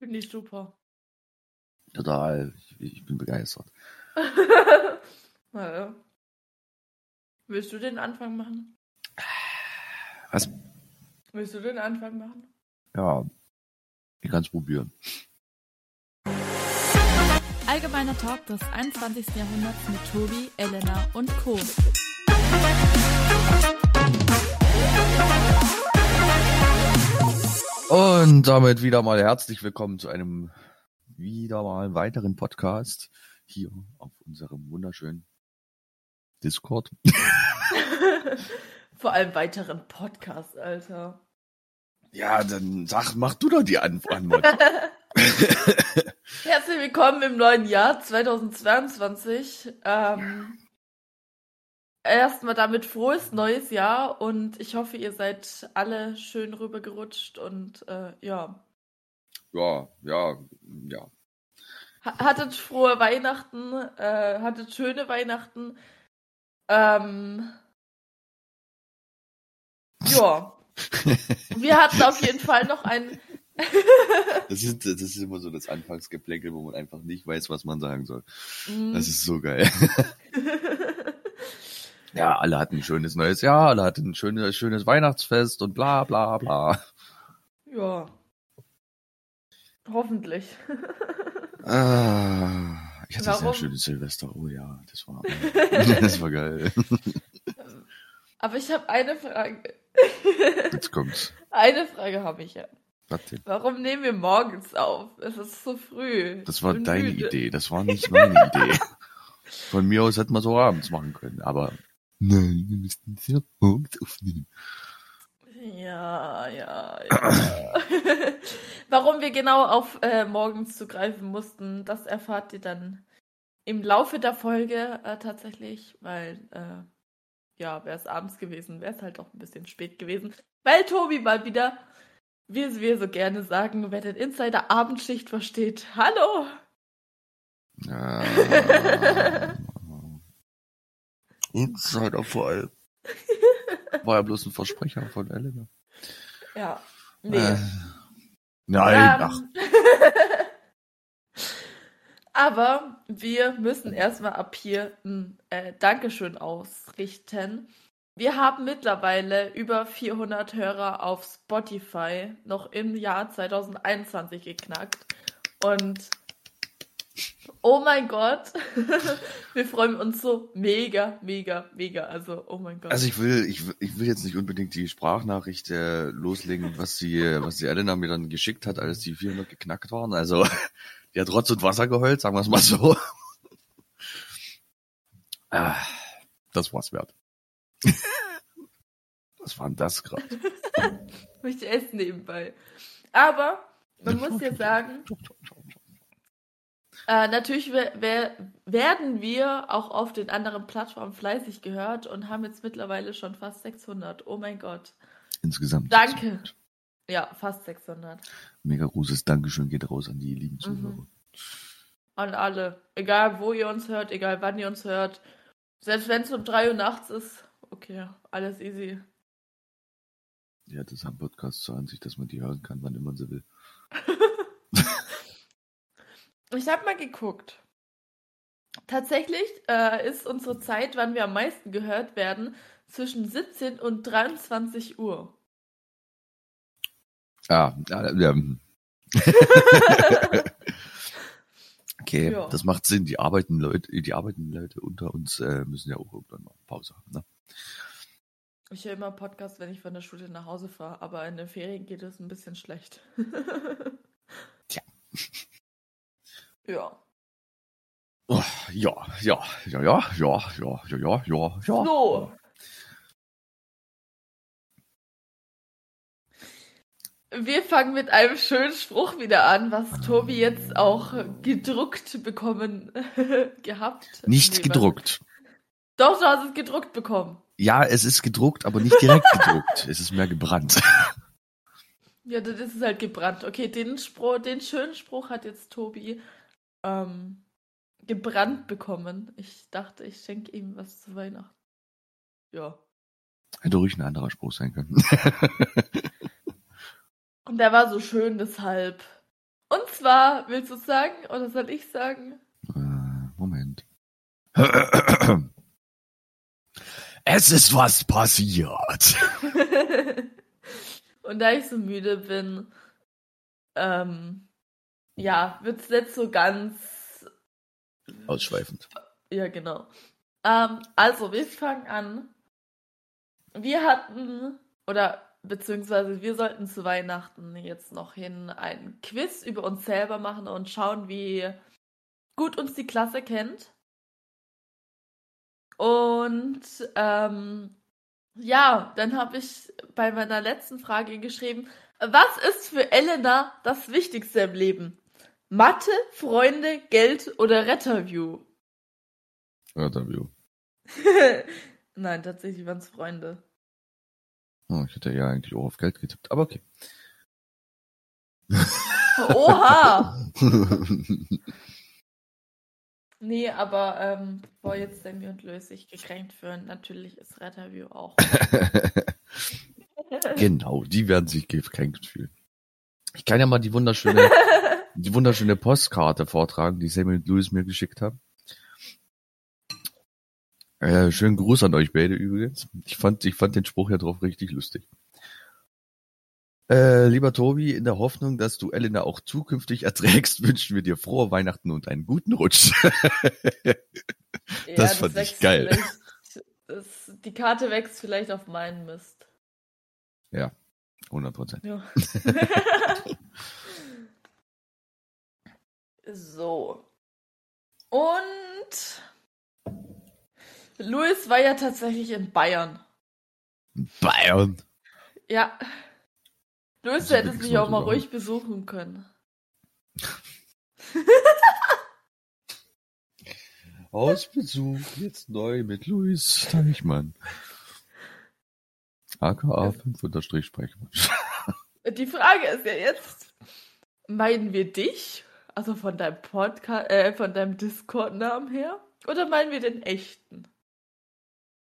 Finde ich super. Total. Ich, ich bin begeistert. naja. Willst du den Anfang machen? Was? Willst du den Anfang machen? Ja, ich kann es probieren. Allgemeiner Talk des 21. Jahrhunderts mit Tobi, Elena und Co. Und damit wieder mal herzlich willkommen zu einem wieder mal weiteren Podcast hier auf unserem wunderschönen Discord. Vor allem weiteren Podcast, Alter. Ja, dann sag, mach du doch die An Antwort. Herzlich willkommen im neuen Jahr 2022. Ähm, erstmal damit frohes neues Jahr und ich hoffe, ihr seid alle schön rübergerutscht und äh, ja. ja, ja, ja. Ha- Hattet frohe Weihnachten, äh, hattet schöne Weihnachten. Ähm, ja. Wir hatten auf jeden Fall noch ein. Das ist, das ist immer so das Anfangsgeplänkel, wo man einfach nicht weiß, was man sagen soll. Mhm. Das ist so geil. Ja, alle hatten ein schönes neues Jahr, alle hatten ein schönes, schönes Weihnachtsfest und bla bla bla. ja. Hoffentlich. Ah, ich hatte ein sehr Warum? schönes Silvester. Oh ja, das war, das war geil. Aber ich habe eine Frage. Jetzt kommt's. Eine Frage habe ich ja. Warum nehmen wir morgens auf? Es ist so früh. Das war deine müde. Idee, das war nicht meine Idee. Von mir aus hätten wir so abends machen können, aber nein, wir es ja morgens aufnehmen. Ja, ja, ja. Warum wir genau auf äh, morgens zugreifen mussten, das erfahrt ihr dann im Laufe der Folge äh, tatsächlich, weil, äh, ja, wäre es abends gewesen, wäre es halt auch ein bisschen spät gewesen, weil Tobi mal wieder, wie es wir so gerne sagen, wer den Insider Abendschicht versteht. Hallo! Ja. Insider vor allem. War ja bloß ein Versprecher von Elena. Ja, nee. Äh, nein, Ähm, ach, Aber wir müssen erstmal ab hier ein äh, Dankeschön ausrichten. Wir haben mittlerweile über 400 Hörer auf Spotify noch im Jahr 2021 geknackt. Und oh mein Gott, wir freuen uns so mega, mega, mega. Also, oh mein Gott. Also ich will, ich, will- ich will jetzt nicht unbedingt die Sprachnachricht äh, loslegen, was sie, was die Elena mir dann geschickt hat, als die 400 geknackt waren. Also die hat Rotz und Wasser geheult, sagen wir es mal so. ah, das war's wert. was war denn das gerade? ich möchte essen nebenbei. Aber man muss ja sagen, Äh, natürlich wer, wer, werden wir auch auf den anderen Plattformen fleißig gehört und haben jetzt mittlerweile schon fast 600. Oh mein Gott. Insgesamt. Danke. Ja, fast 600. Mega großes Dankeschön geht raus an die lieben Mhm. Zuhörer. An alle. Egal, wo ihr uns hört, egal, wann ihr uns hört. Selbst wenn es um 3 Uhr nachts ist. Okay, alles easy. Ja, das haben Podcasts zur Ansicht, dass man die hören kann, wann immer sie will. Ich habe mal geguckt. Tatsächlich äh, ist unsere Zeit, wann wir am meisten gehört werden, zwischen 17 und 23 Uhr. Ah, ja, ja. okay, Ja. das macht Sinn. Die arbeiten Leute, die arbeiten Leute unter uns äh, müssen ja auch irgendwann mal Pause haben. Ne? Ich höre immer Podcast, wenn ich von der Schule nach Hause fahre, aber in den Ferien geht es ein bisschen schlecht. Tja. Ja. Oh, ja, ja, ja, ja, ja, ja, ja, ja, ja, ja. So. Wir fangen mit einem schönen Spruch wieder an, was Tobi jetzt auch gedruckt bekommen gehabt. Nicht Nee, gedruckt. Doch, du hast es gedruckt bekommen. Ja, es ist gedruckt, aber nicht direkt gedruckt. Es ist mehr gebrannt. Ja, dann ist es halt gebrannt. Okay, den Spruch, den schönen Spruch hat jetzt Tobi ähm, gebrannt bekommen. Ich dachte, ich schenke ihm was zu Weihnachten. Ja. Hätte ruhig ein anderer Spruch sein können. Und der war so schön, deshalb. Und zwar, willst du sagen oder soll ich sagen? Äh, Moment. Es ist was passiert. Und da ich so müde bin, ähm, ja, wird's nicht so ganz. Ausschweifend. Ja, genau. Ähm, also, wir fangen an. Wir hatten, oder beziehungsweise wir sollten zu Weihnachten jetzt noch hin ein Quiz über uns selber machen und schauen, wie gut uns die Klasse kennt. Und ähm, ja, dann habe ich bei meiner letzten Frage geschrieben, was ist für Elena das Wichtigste im Leben? Mathe, Freunde, Geld oder Retterview? Interview. Nein, tatsächlich waren es Freunde. Oh, ich hätte ja eigentlich auch auf Geld getippt, aber okay. Oha! Nee, aber ähm, bevor jetzt Sammy und Louis sich gekränkt fühlen, natürlich ist Retterview auch. genau, die werden sich gekränkt fühlen. Ich kann ja mal die wunderschöne, die wunderschöne Postkarte vortragen, die Samuel und Louis mir geschickt haben. Äh, schönen Gruß an euch beide übrigens. Ich fand, ich fand den Spruch ja drauf richtig lustig. Äh, lieber Tobi, in der Hoffnung, dass du Elena auch zukünftig erträgst, wünschen wir dir frohe Weihnachten und einen guten Rutsch. Ja, Das fand ich geil. Das, die Karte wächst vielleicht auf meinen Mist. ja, 100 Prozent. Ja. so. Und Louis war ja tatsächlich in Bayern. Bayern. Ja. Louis, Also du hättest mich auch mal ruhig besuchen können. Hausbesuch, jetzt neu mit Luis Teichmann. AKA 5 unterstrich Sprechwunsch. Die Frage ist ja jetzt, meinen wir dich? Also von deinem Podcast, äh, von deinem Discord-Namen her? Oder meinen wir den echten?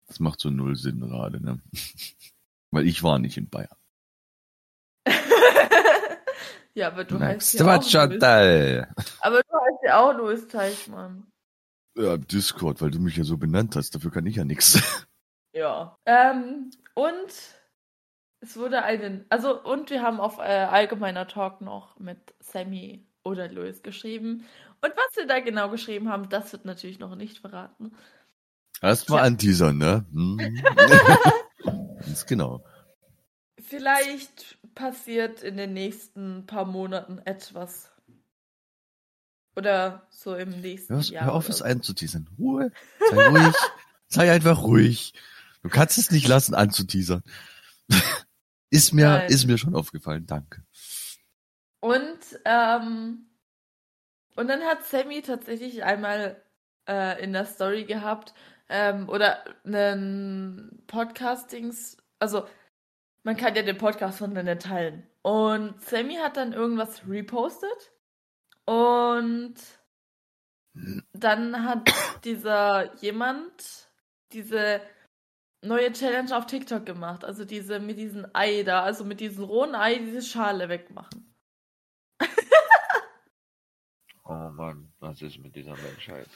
Das macht so null Sinn gerade, ne? Weil ich war nicht in Bayern. ja, aber du heißt ja auch. Chantal. Aber du heißt ja auch Louis Teichmann. Ja, Discord, weil du mich ja so benannt hast. Dafür kann ich ja nix. Ja. Ähm, und es wurde einen, also und wir haben auf äh, allgemeiner Talk noch mit Sammy oder Louis geschrieben. Und was wir da genau geschrieben haben, das wird natürlich noch nicht verraten. Erstmal Ja. anteasern, ne? Hm. Ganz genau. Vielleicht passiert in den nächsten paar Monaten etwas. Oder so im nächsten Hör, Jahr. hör auf, es so. einzuteasern. Ruhe. Sei ruhig. Sei einfach ruhig. Du kannst es nicht lassen, anzuteasern. ist mir, Nein. ist mir schon aufgefallen. Danke. Und, ähm, und dann hat Sammy tatsächlich einmal äh, in der Story gehabt, ähm, oder einen Podcastings, also man kann ja den Podcast voneinander teilen. Und Sammy hat dann irgendwas repostet und dann hat dieser jemand diese neue Challenge auf TikTok gemacht. Also diese mit diesem Ei da, also mit diesem rohen Ei diese Schale wegmachen. Oh Mann, was ist mit dieser Menschheit?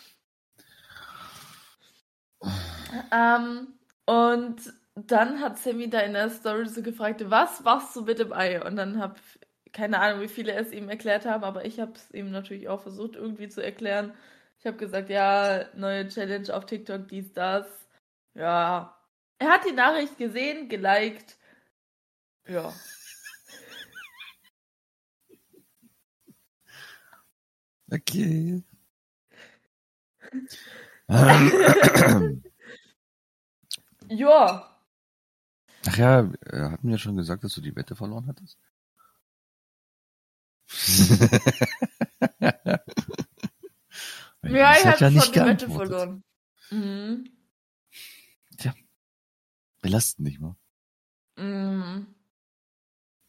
Ähm, und dann hat Sammy da in der Story so gefragt, was machst du mit dem Ei? Und dann hab, keine Ahnung, wie viele es ihm erklärt haben, aber ich habe es ihm natürlich auch versucht irgendwie zu erklären. Ich habe gesagt, ja, neue Challenge auf TikTok, dies, das. Ja. Er hat die Nachricht gesehen, geliked. Ja. Okay. Ja. Ach ja, er hat mir schon gesagt, dass du die Wette verloren hattest. Ja, ich hat habe ja schon nicht die Wette verloren. Mhm. Belastend nicht mal. Mhm.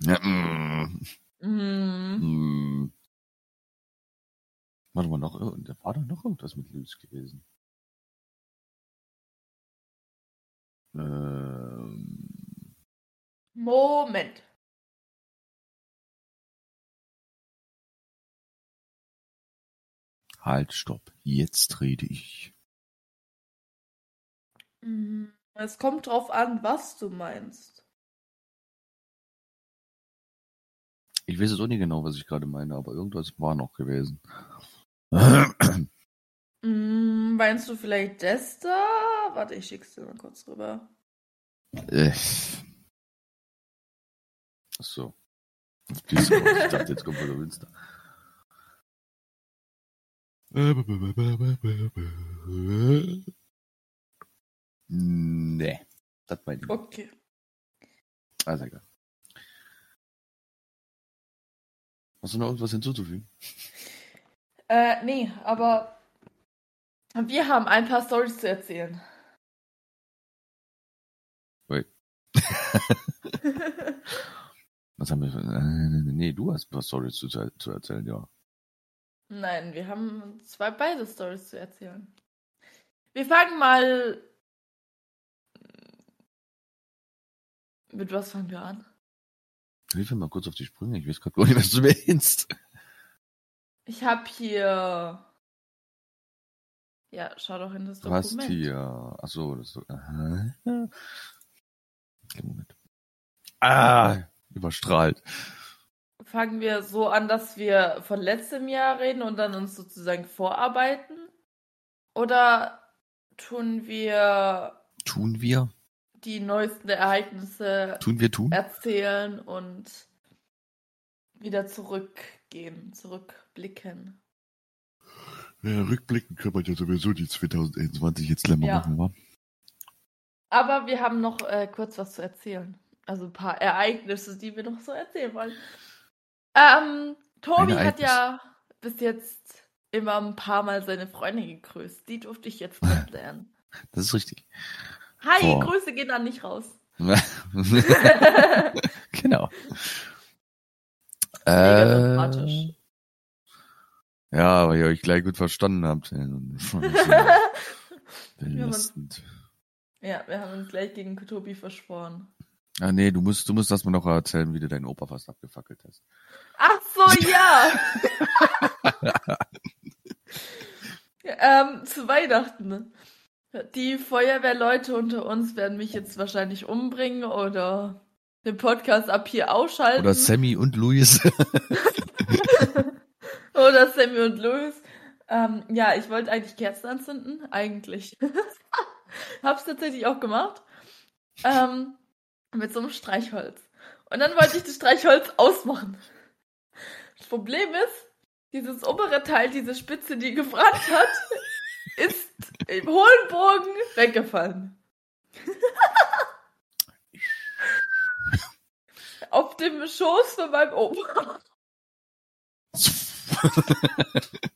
Ja, mm, Mhm. mm. Warte mal, noch, da war doch noch irgendwas mit Luis gewesen. Ähm, Moment. Halt, stopp. Jetzt rede ich. Mm, Es kommt drauf an, was du meinst. Ich weiß jetzt auch nicht genau, was ich gerade meine, aber irgendwas war noch gewesen. Mm, Meinst du vielleicht das da? Warte, ich schick's dir mal kurz rüber. Äh. So. Ich dachte, jetzt kommt von der Winster. Nee. Das meine ich. Okay. Also egal. Hast du noch irgendwas hinzuzufügen? Äh, nee, aber wir haben ein paar Stories zu erzählen. Wait. Was haben wir für... äh, Nee, du hast ein paar Storys zu, zu erzählen, ja. Nein, wir haben zwei beide Stories zu erzählen. Wir fangen mal. Mit was fangen wir an? Hilf mir mal kurz auf die Sprünge. Ich weiß gerade gar nicht, was du meinst. Ich habe hier. Ja, schau doch in das Du hast Dokument. hier... Ach so, das ist so... Aha. Okay, Moment. Ah, überstrahlt. Fangen wir so an, dass wir von letztem Jahr reden und dann uns sozusagen vorarbeiten? Oder tun wir Tun wir? die neuesten Ereignisse Tun wir tun? erzählen und wieder zurückgehen, zurückblicken? Ja, rückblicken kann man ja sowieso die 2021 jetzt länger Ja. machen, wa? Aber wir haben noch äh, kurz was zu erzählen. Also ein paar Ereignisse, die wir noch so erzählen wollen. Ähm, Tobi hat ja bis jetzt immer ein paar Mal seine Freundin gegrüßt. Die durfte ich jetzt kennenlernen. Das ist richtig. Hi, Boah. Grüße gehen dann nicht raus. genau. Mega Äh, sympathisch. Ja, weil ihr euch gleich gut verstanden habt. Belastend. Ja, wir haben uns gleich gegen Tobi verschworen. Ah, nee, du musst, du musst das mal noch erzählen, wie du deinen Opa fast abgefackelt hast. Ach so, ja! ähm, zu Weihnachten. Die Feuerwehrleute unter uns werden mich jetzt wahrscheinlich umbringen oder den Podcast ab hier ausschalten. Oder Sammy und Luis. Oder Sammy und Louis. Ähm, ja, ich wollte eigentlich Kerzen anzünden, eigentlich. Hab's tatsächlich auch gemacht. Ähm, mit so einem Streichholz. Und dann wollte ich das Streichholz ausmachen. Das Problem ist, dieses obere Teil, diese Spitze, die gebrannt hat, ist im hohen Bogen weggefallen. Auf dem Schoß von meinem Opa.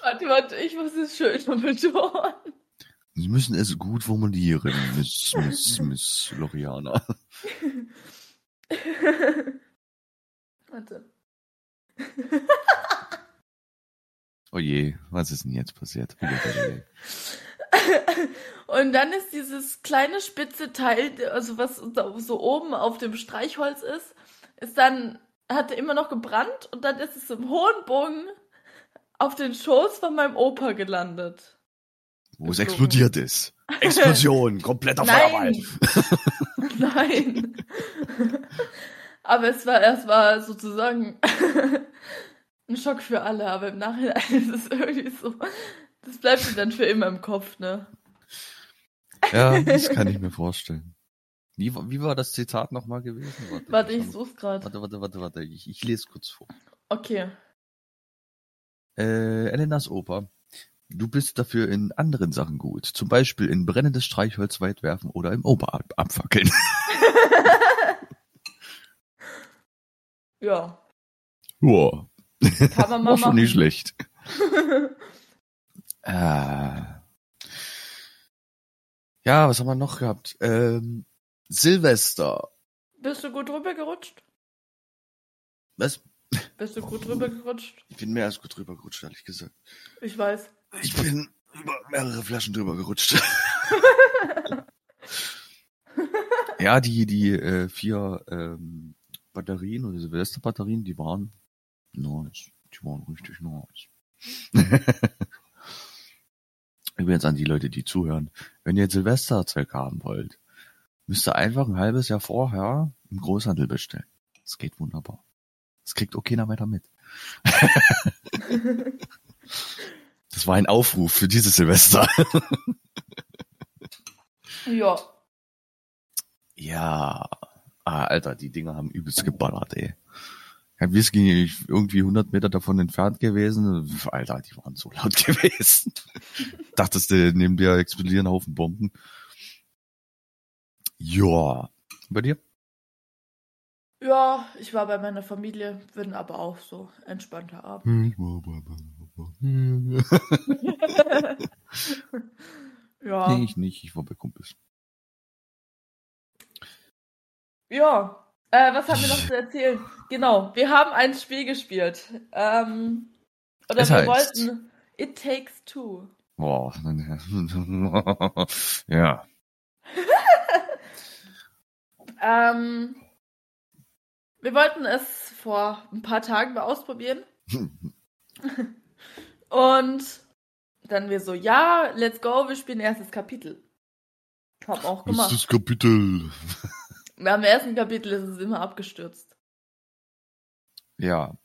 Warte, warte, ich muss es schön betonen. Sie müssen es gut formulieren, Miss, Miss, Miss Loriana. warte. Oh je, was ist denn jetzt passiert? Und dann ist dieses kleine spitze Teil, also was so oben auf dem Streichholz ist, ist dann, hatte immer noch gebrannt und dann ist es im hohen Bogen auf den Schoß von meinem Opa gelandet. Wo es explodiert ist. Explosion, kompletter Feuerball. Nein. Nein. Aber es war, es war sozusagen ein Schock für alle, aber im Nachhinein ist es irgendwie so, das bleibt mir dann für immer im Kopf, ne? Ja, das kann ich mir vorstellen. Wie, war- wie war das Zitat nochmal gewesen? Warte, ich schau mal. such's gerade. Warte, warte, warte, warte. Ich, ich lese kurz vor. Okay. Äh, Elenas Oper. Du bist dafür in anderen Sachen gut. Zum Beispiel in brennendes Streichholz weit werfen oder im Opa ab abfackeln. Ja, Boah. kann man mal War schon machen. nicht schlecht. Äh. Ja, was haben wir noch gehabt? Ähm, Silvester. Bist du gut drüber gerutscht? Was? Bist du gut drüber gerutscht? Ich bin mehr als gut drüber gerutscht, ehrlich gesagt. Ich weiß. Ich bin über mehrere Flaschen drüber gerutscht. ja, die, die äh, vier ähm, Batterien oder Silvesterbatterien, die waren Nice. Die waren richtig nice. Übrigens an die Leute, die zuhören. Wenn ihr Silvesterzeug haben wollt, müsst ihr einfach ein halbes Jahr vorher im Großhandel bestellen. Das geht wunderbar. Das kriegt auch keiner weiter mit. das war ein Aufruf für dieses Silvester. Ja. ja. Ah, Alter, die Dinger haben übelst geballert, ey. Herr Whisky irgendwie 100 Meter davon entfernt gewesen. Alter, die waren so laut gewesen. Dachtest du, neben dir explodieren Haufen Bomben. Ja. Bei dir? Ja, ich war bei meiner Familie, bin aber auch so entspannter Abend. ja. Nee, ich nicht. Ich war bei Kumpels. Ja. Äh, was haben wir noch zu erzählen? Genau, wir haben ein Spiel gespielt. Ähm, oder Es wir heißt- wollten It Takes Two. Boah. ja. Ähm, wir wollten es vor ein paar Tagen mal ausprobieren. Und dann wir so, ja, let's go, wir spielen erstes Kapitel. Hab auch Das gemacht. das Kapitel. Am ersten Kapitel ist es immer abgestürzt. Ja.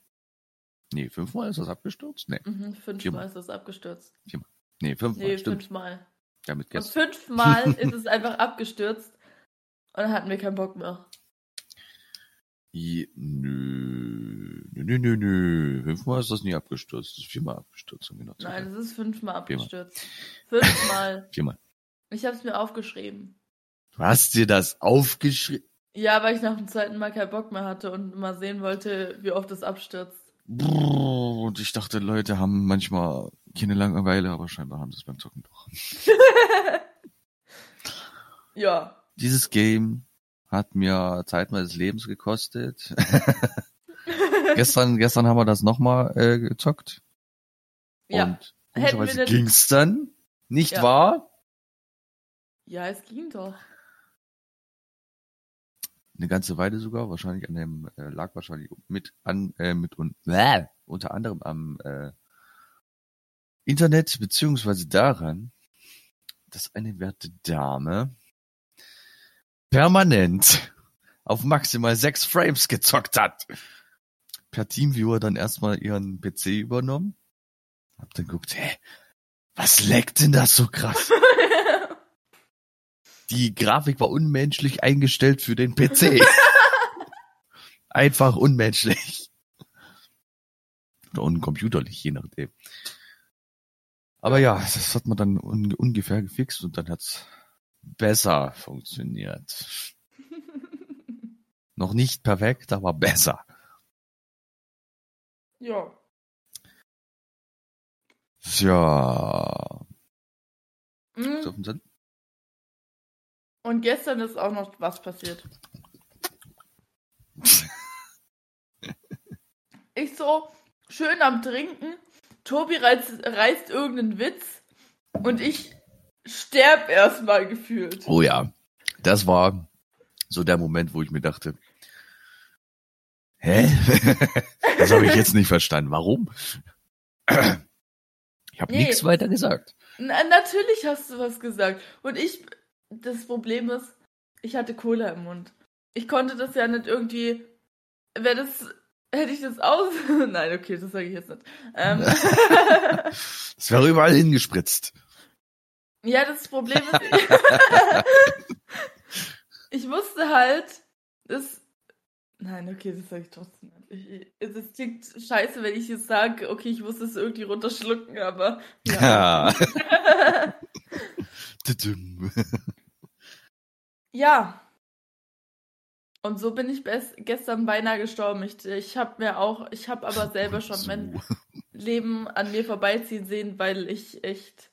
Nee, fünfmal ist das abgestürzt? Nee. Mhm, fünfmal Viermal. ist es abgestürzt. Nee, fünfmal, Nee, stimmt. fünfmal. Ja, mit Und fünfmal ist es einfach abgestürzt. Und dann hatten wir keinen Bock mehr. Je- Nö, nö, nö, nö, nö. Fünfmal ist das nie abgestürzt. Das ist viermal abgestürzt. Um genau zu Nein, es ist fünfmal Viermal. abgestürzt. Fünfmal. Viermal. Ich habe es mir aufgeschrieben. Du hast dir das aufgeschrieben? Ja, weil ich nach dem zweiten Mal keinen Bock mehr hatte und mal sehen wollte, wie oft es abstürzt. Brrr, Und ich dachte, Leute haben manchmal keine Langeweile, aber scheinbar haben sie es beim Zocken doch. Ja. Dieses Game hat mir Zeit meines Lebens gekostet. gestern, gestern haben wir das nochmal äh, gezockt. ja. Und komischerweise ging's dann. Nicht Ja. wahr? Ja, es ging doch. Eine ganze Weile sogar, wahrscheinlich an dem, äh, lag wahrscheinlich mit an, äh, mit und äh, unter anderem am äh, Internet, beziehungsweise daran, dass eine werte Dame permanent auf maximal sechs Frames gezockt hat. Per Teamviewer dann erstmal ihren PC übernommen. Hab dann geguckt, hä, was leckt denn das so krass? Die Grafik war unmenschlich eingestellt für den PC. Einfach unmenschlich. Oder uncomputerlich, je nachdem. Aber ja, das hat man dann un ungefähr gefixt und dann hat's besser funktioniert. Noch nicht perfekt, aber besser. ja. Ja. Mhm. Und gestern ist auch noch was passiert. Ich so, schön am Trinken. Tobi reißt, reißt irgendeinen Witz. Und ich sterb erstmal gefühlt. Oh ja, das war so der Moment, wo ich mir dachte, hä? das habe ich jetzt nicht verstanden. Warum? Ich habe Nee. nichts weiter gesagt. Na, natürlich hast du was gesagt. Und ich, das Problem ist, ich hatte Cola im Mund. Ich konnte das ja nicht irgendwie, wäre das, hätte ich das aus, nein, okay, das sage ich jetzt nicht. Ähm, Es wäre überall hingespritzt. Ja, das Problem ist, ich wusste halt, das, nein, okay, das sage ich trotzdem nicht. Ich, es klingt scheiße, wenn ich jetzt sage, okay, ich muss es irgendwie runterschlucken, aber, ja. Ja. Und so bin ich best gestern beinahe gestorben. Ich, ich habe mir auch, ich habe aber selber schon mein Leben an mir vorbeiziehen sehen, weil ich echt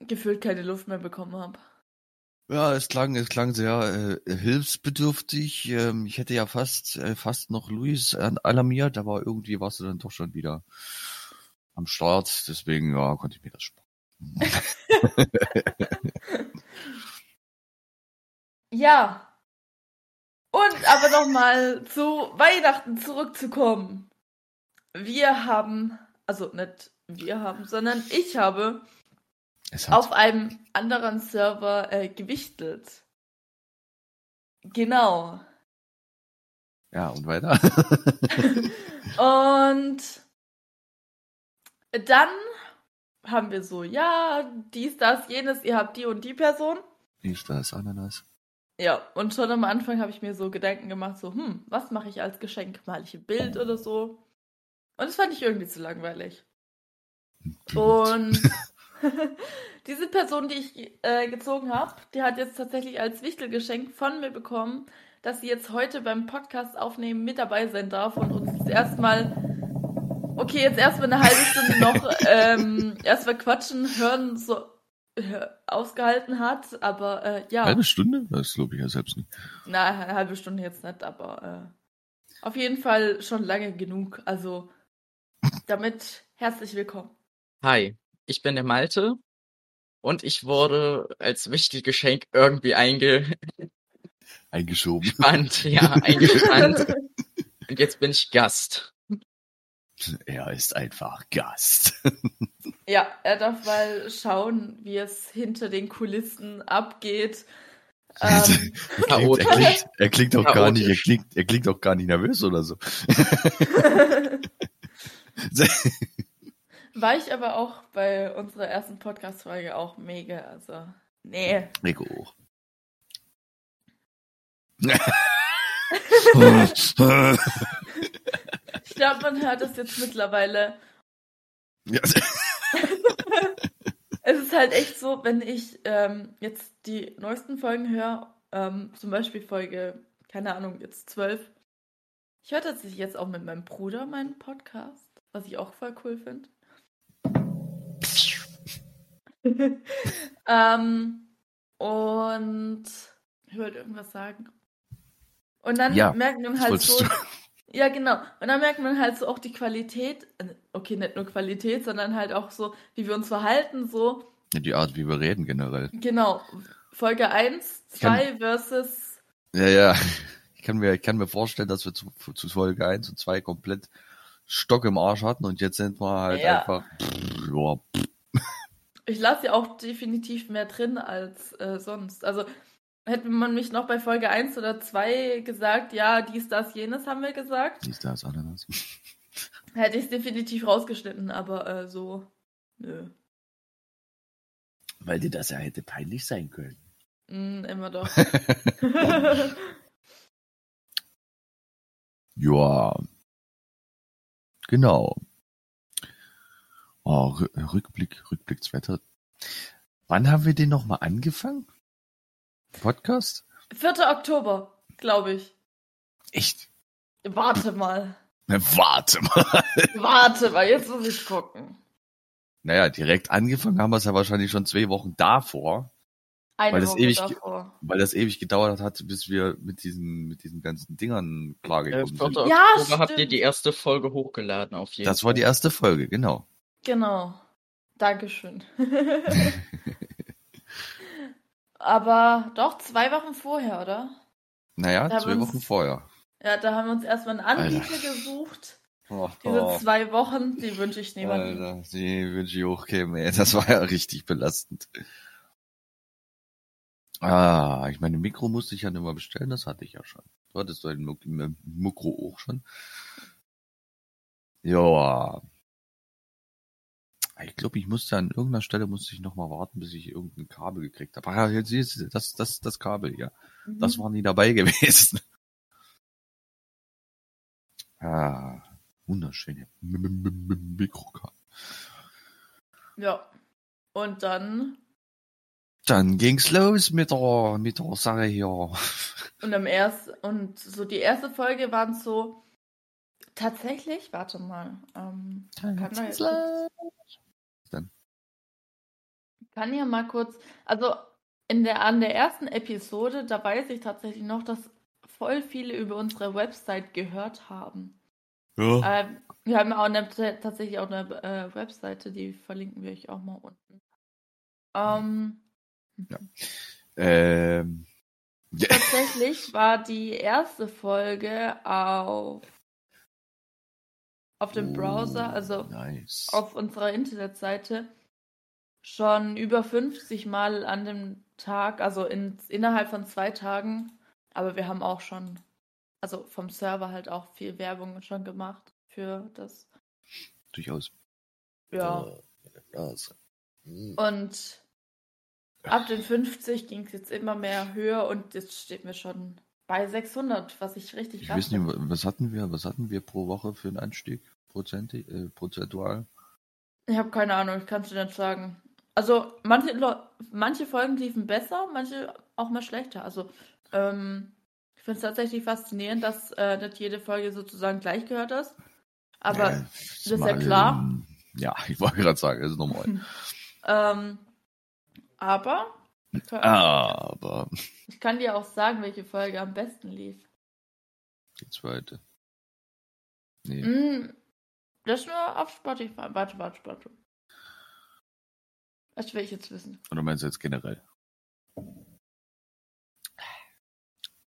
gefühlt keine Luft mehr bekommen habe. Ja, es klang, es klang sehr äh, hilfsbedürftig. Ähm, ich hätte ja fast, äh, fast noch Luis alarmiert, aber irgendwie warst du dann doch schon wieder am Start. Deswegen, ja, konnte ich mir das sparen. Ja. Und aber nochmal zu Weihnachten zurückzukommen. wir haben, also nicht wir haben, sondern ich habe auf einem anderen Server äh, gewichtelt. Genau. ja, und weiter. Und dann haben wir so, ja, dies, das, jenes, ihr habt die und die Person. Ist das Ananas? Ja, und schon am Anfang habe ich mir so Gedanken gemacht, so, hm, was mache ich als Geschenk? Mal ich ein Bild oder so? Und das fand ich irgendwie zu langweilig. Und diese Person, die ich äh, gezogen habe, die hat jetzt tatsächlich als Wichtelgeschenk von mir bekommen, dass sie jetzt heute beim Podcast aufnehmen mit dabei sein darf und uns jetzt erstmal, okay, jetzt erstmal eine halbe Stunde noch ähm, erstmal quatschen, hören, so äh, ausgehalten hat, aber äh, ja, Halbe Stunde? Das glaube ich ja selbst nicht. na, eine halbe Stunde jetzt nicht, aber äh, auf jeden Fall schon lange genug. Also damit herzlich willkommen. Hi, ich bin der Malte und ich wurde als Wichtelgeschenk irgendwie eingespannt, Eingeschoben. ja, eingespannt. Und jetzt bin ich Gast. Er ist einfach Gast. Ja, er darf mal schauen, wie es hinter den Kulissen abgeht. Ähm, er, klingt, er, klingt, er klingt auch gar nicht, er klingt, er klingt auch gar nicht nervös oder so. War ich aber auch bei unserer ersten Podcast-Folge auch mega. Also, nee. Rico hoch. Ich glaube, man hört das jetzt mittlerweile. Ja, Es ist halt echt so, wenn ich ähm, jetzt die neuesten Folgen höre, ähm, zum Beispiel Folge, keine Ahnung, jetzt zwölf. Ich höre tatsächlich jetzt auch mit meinem Bruder meinen Podcast, was ich auch voll cool finde. ähm, und ich wollte irgendwas sagen. Und dann Ja, merkt man halt so, du. ja, genau. Und dann merkt man halt so auch die Qualität, äh, okay, nicht nur Qualität, sondern halt auch so, wie wir uns verhalten, so. Die Art, wie wir reden generell. Genau. Folge 1, Ich kann- 2 versus. Ja, ja. Ich kann mir, ich kann mir vorstellen, dass wir zu, zu Folge 1 und 2 komplett Stock im Arsch hatten und jetzt sind wir halt Ja. einfach, pff, ja, Ich lasse ja auch definitiv mehr drin als äh, sonst. Also hätte man mich noch bei Folge 1 oder 2 gesagt, ja, dies, das, jenes haben wir gesagt, dies, das, Ananas. hätte ich es definitiv rausgeschnitten, aber äh, so, nö. Weil dir das ja hätte peinlich sein können. Mm, immer doch. Ja. Genau. Oh, Rü- Rückblick, Rückblick 2000. Wann haben wir den nochmal angefangen? Podcast? 4. Oktober, glaube ich. Echt? Warte mal. Warte mal. Warte mal, jetzt muss ich gucken. Naja, direkt angefangen haben wir es ja wahrscheinlich schon zwei Wochen davor, Eine Weil das Woche ewig davor. weil das ewig gedauert hat, bis wir mit diesen, mit diesen ganzen Dingern Äh, klargekommen 4. sind. Ja, Oktober habt ihr die erste Folge hochgeladen auf jeden Das war die erste Folge, genau. Genau. Dankeschön. Aber doch zwei Wochen vorher, oder? Naja, Da zwei wir uns- Wochen vorher. Ja, da haben wir uns erstmal einen Anbieter Alter. gesucht. Oh, Diese zwei Wochen, die wünsche ich niemandem. Alter, die wünsche ich auch keinem, ey. Das war ja richtig belastend. Ah, ich meine, Mikro musste ich ja nicht mal bestellen, das hatte ich ja schon. Du hattest dein Mikro auch schon. Ja. Ich glaube, ich musste an irgendeiner Stelle musste ich noch mal warten, bis ich irgendein Kabel gekriegt habe. Ah, jetzt siehst du, das, das, das Kabel hier. Das Mhm. war nie dabei gewesen. Ah, wunderschöne Mikrokabel. Ja. Und dann, Dann ging's los mit der, mit der Sache hier. und am ersten, und so die erste Folge waren so, tatsächlich, warte mal, ähm, kann, man jetzt kurz, kann ja mal kurz, also in der, an der ersten Episode, da weiß ich tatsächlich noch, dass voll viele über unsere Website gehört haben. Ja. Ähm, wir haben auch eine, tatsächlich auch eine äh, Webseite, die verlinken wir euch auch mal unten. Ähm, Ähm, ja. tatsächlich war die erste Folge auf auf dem Browser, also Nice. auf unserer Internetseite, schon über 50 Mal an dem Tag, also in, innerhalb von zwei Tagen. Aber wir haben auch schon, also vom Server halt auch viel Werbung schon gemacht für das. Durchaus. Ja. Also. Hm. Und ab den 50 ging es jetzt immer mehr höher und jetzt steht mir schon bei 600, was ich richtig Ich krass weiß nicht, was hatten wir, was hatten wir pro Woche für einen Anstieg? Äh, prozentual? Ich habe keine Ahnung, ich kann es dir nicht sagen. Also manche, manche Folgen liefen besser, manche auch mal schlechter. Also ähm, ich finde es tatsächlich faszinierend, dass äh, nicht jede Folge sozusagen gleich gehört ist. Aber Äh, ist ja klar. Ja, ich wollte gerade sagen, das ist normal. ähm, aber ich kann, Aber ich kann dir auch sagen, welche Folge am besten lief. die zweite. Nee. Mm, das nur auf Spotify. Warte, warte, warte. Das will ich jetzt wissen. Oder meinst du jetzt generell?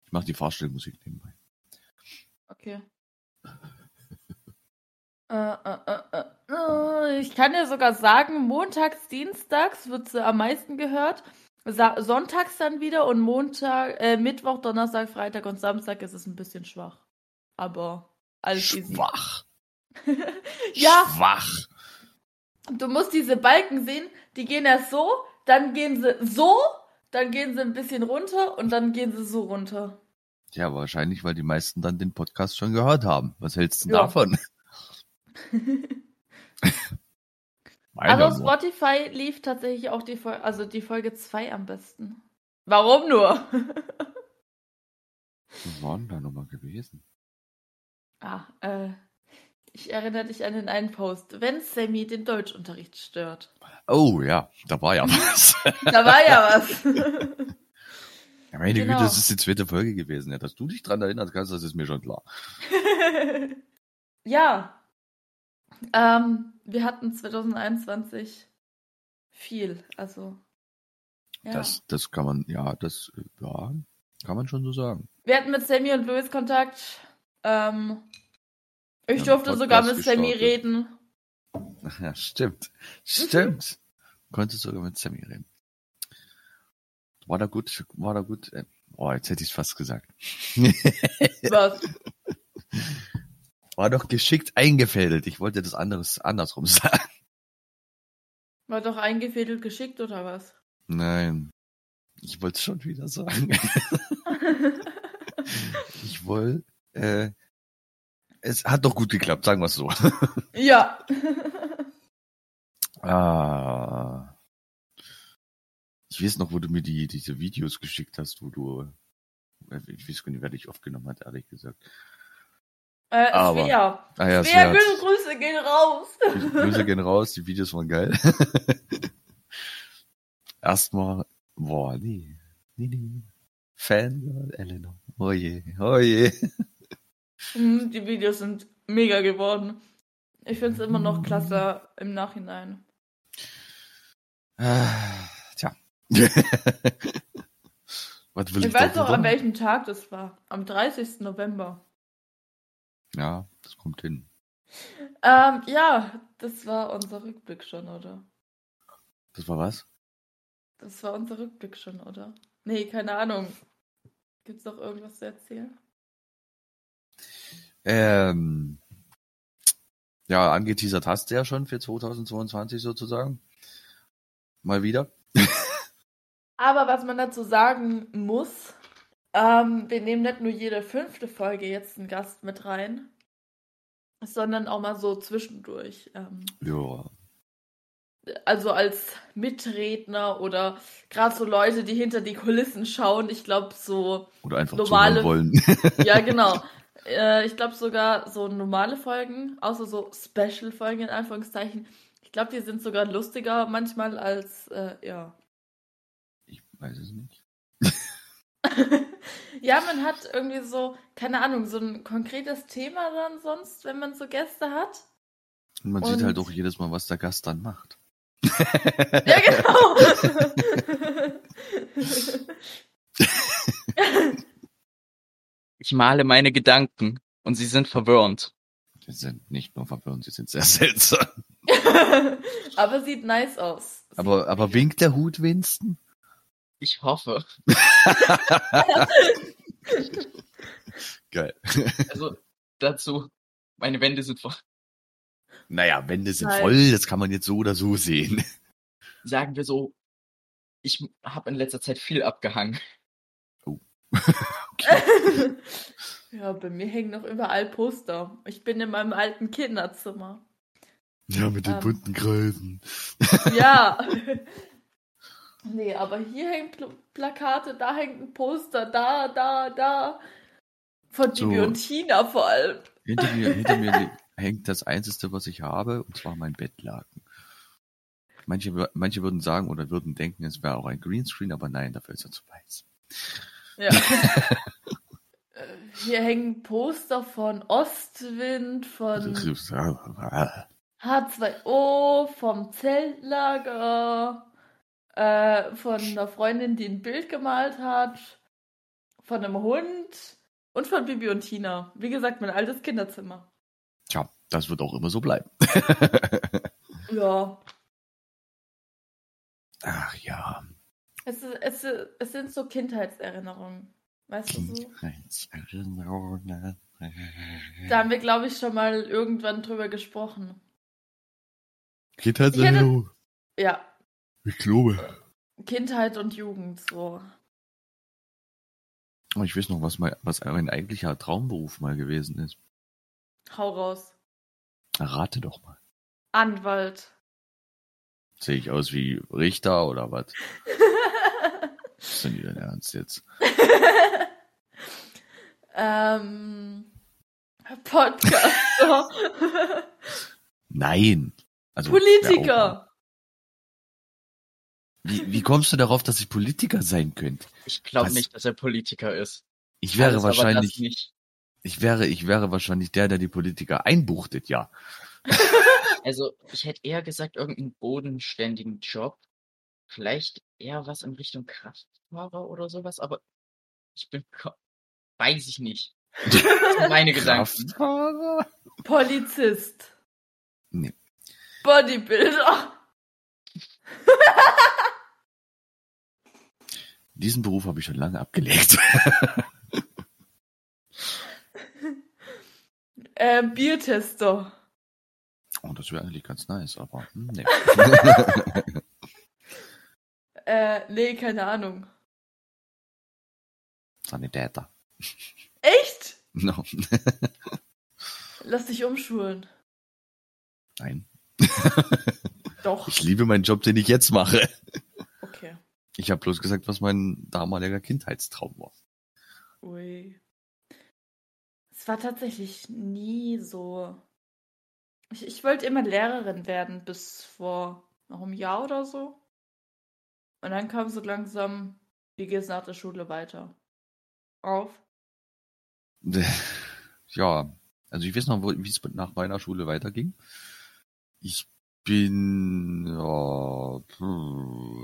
Ich mache die Fahrstellmusik nebenbei. Okay. Äh, äh, äh, äh, äh, ich kann dir sogar sagen, montags, dienstags wird sie am meisten gehört. Sa sonntags dann wieder und Montag, äh, Mittwoch, Donnerstag, Freitag und Samstag ist es ein bisschen schwach. Aber alles. Schwach. Ja, Schwach. du musst diese Balken sehen, die gehen erst so, dann gehen sie so, dann gehen sie ein bisschen runter und dann gehen sie so runter. Ja, wahrscheinlich, weil die meisten dann den Podcast schon gehört haben. Was hältst du Ja. davon? Aber auf. Spotify lief tatsächlich auch die Folge, also die Folge 2 am besten. Warum nur? Was war denn da nochmal gewesen? ah, äh, ich erinnere dich an den einen Post. Wenn Sammy den Deutschunterricht stört. Oh ja, da war ja was. Da war ja was. Ja, meine Genau. Güte, das ist die zweite Folge gewesen. Ja, dass du dich dran erinnern kannst, das ist mir schon klar. ja. Ähm, wir hatten 2021 viel, also. Ja. Das, das kann man, ja, das, ja, kann man schon so sagen. Wir hatten mit Sammy und Louis Kontakt. Ähm, ich durfte sogar mit Sammy reden. Ja, stimmt. Stimmt. Konntest sogar mit Sammy reden. War da gut, war da gut. äh, Oh, jetzt hätte ich es fast gesagt. Was? War doch geschickt eingefädelt. Ich wollte das anderes andersrum sagen. War doch eingefädelt geschickt oder was? Nein. Ich wollte es schon wieder sagen. Ich wollte, äh, es hat doch gut geklappt, sagen wir es so. ja. Ah. Ich weiß noch, wo du mir die, diese Videos geschickt hast, wo du, ich weiß gar nicht, wer dich aufgenommen hat, ehrlich gesagt. Äh, Aber- Svea. Ah ja, Svea, Svea Grüße, gehen raus. Grüße gehen raus, die Videos waren geil. Erstmal, boah, nee, nee, nee. Fan, Eleanor. Oh je, oh je. Hm, Die Videos sind mega geworden. Ich finde es immer noch klasse im Nachhinein. Ah, Tja. Was will ich, Ich weiß da noch, an welchem Tag das war. Am 30. November. Ja, das kommt hin. Ähm, ja, das war unser Rückblick schon, oder? Das war was? Das war unser Rückblick schon, oder? Nee, keine Ahnung. Gibt's noch irgendwas zu erzählen? Ähm, ja, angeteasert hast du ja schon für 2022 sozusagen. Mal wieder. Aber was man dazu sagen muss, ähm, wir nehmen nicht nur jede fünfte Folge jetzt einen Gast mit rein, sondern auch mal so zwischendurch. Ähm, Ja. also als Mitredner oder gerade so Leute, die hinter die Kulissen schauen. Ich glaube so, Oder einfach Normale- wollen. ja genau. Äh, ich glaube sogar so normale Folgen, außer so Special-Folgen in Anführungszeichen. Ich glaube, die sind sogar lustiger manchmal als, äh, ja. ich weiß es nicht. ja, man hat irgendwie so, keine Ahnung, so ein konkretes Thema dann sonst, wenn man so Gäste hat. Und man Und- sieht halt auch jedes Mal, was der Gast dann macht. Ja, genau. Ich male meine Gedanken und sie sind verwirrend. Sie sind nicht nur verwirrend, sie sind sehr seltsam. Aber sieht nice aus. Aber, aber winkt der Hut Winston? Ich hoffe. Geil. Also dazu, meine Wände sind voll. Naja, Wände sind Nein. voll, das kann man jetzt so oder so sehen. Sagen wir so, ich habe in letzter Zeit viel abgehangen. ja, bei mir hängen noch überall Poster. Ich bin in meinem alten Kinderzimmer. Ja, mit den Ähm. bunten Kreisen. Ja. nee, aber hier hängen Pl Plakate, da hängt ein Poster, da, da, da. Von So. Bibi und Tina vor allem. Hinter mir, hinter mir hängt das Einzige, was ich habe, und zwar mein Bettlaken. Manche, manche würden sagen oder würden denken, es wäre auch ein Greenscreen, aber nein, dafür ist er zu weiß. Ja. Äh, Hier hängen Poster von Ostwind, von H2O, vom Zeltlager, äh, von einer Freundin, die ein Bild gemalt hat, von einem Hund und von Bibi und Tina. Wie gesagt, mein altes Kinderzimmer. Tja, das wird auch immer so bleiben. Ja. Ach ja. Es, ist, es, ist, es sind so Kindheitserinnerungen. Weißt du so? Kindheitserinnerungen. Da haben wir, glaube ich, schon mal irgendwann drüber gesprochen. Kindheitserinnerungen. Ja, Ich glaube. Kindheit und Jugend, so. Aber ich weiß noch, was, mein, was mein eigentlicher Traumberuf mal gewesen ist. Hau raus. Rate doch mal. Anwalt. Sehe ich aus wie Richter oder was? ist denn dein Ernst jetzt? ähm, Podcaster. Nein. Also, Politiker. Wie, wie kommst du darauf, dass ich Politiker sein könnte? Ich glaube Was? nicht, dass er Politiker ist. Ich wäre Alles, wahrscheinlich, nicht. ich wäre, ich wäre wahrscheinlich der, der die Politiker einbuchtet, ja. Also, ich hätte eher gesagt, irgendeinen bodenständigen Job. Vielleicht eher was in Richtung Kraftfahrer oder sowas, aber ich bin, weiß ich nicht. Das sind meine Gedanken. Kraftfahrer? Polizist. Nee. Bodybuilder. Diesen Beruf habe ich schon lange abgelegt. Äh, Biertester. Oh, das wäre eigentlich ganz nice, aber hm, nee. Äh, nee, keine Ahnung. Sanitäter. Echt? No. Lass dich umschulen. Nein. Doch. Ich liebe meinen Job, den ich jetzt mache. Okay. Ich habe bloß gesagt, was mein damaliger Kindheitstraum war. Ui. Es war tatsächlich nie so. Ich, ich wollte immer Lehrerin werden bis vor noch einem Jahr oder so. Und dann kam so langsam, wie geht's nach der Schule weiter? Auf. Ja, also ich weiß noch, wie es nach meiner Schule weiterging. Ich bin, ja,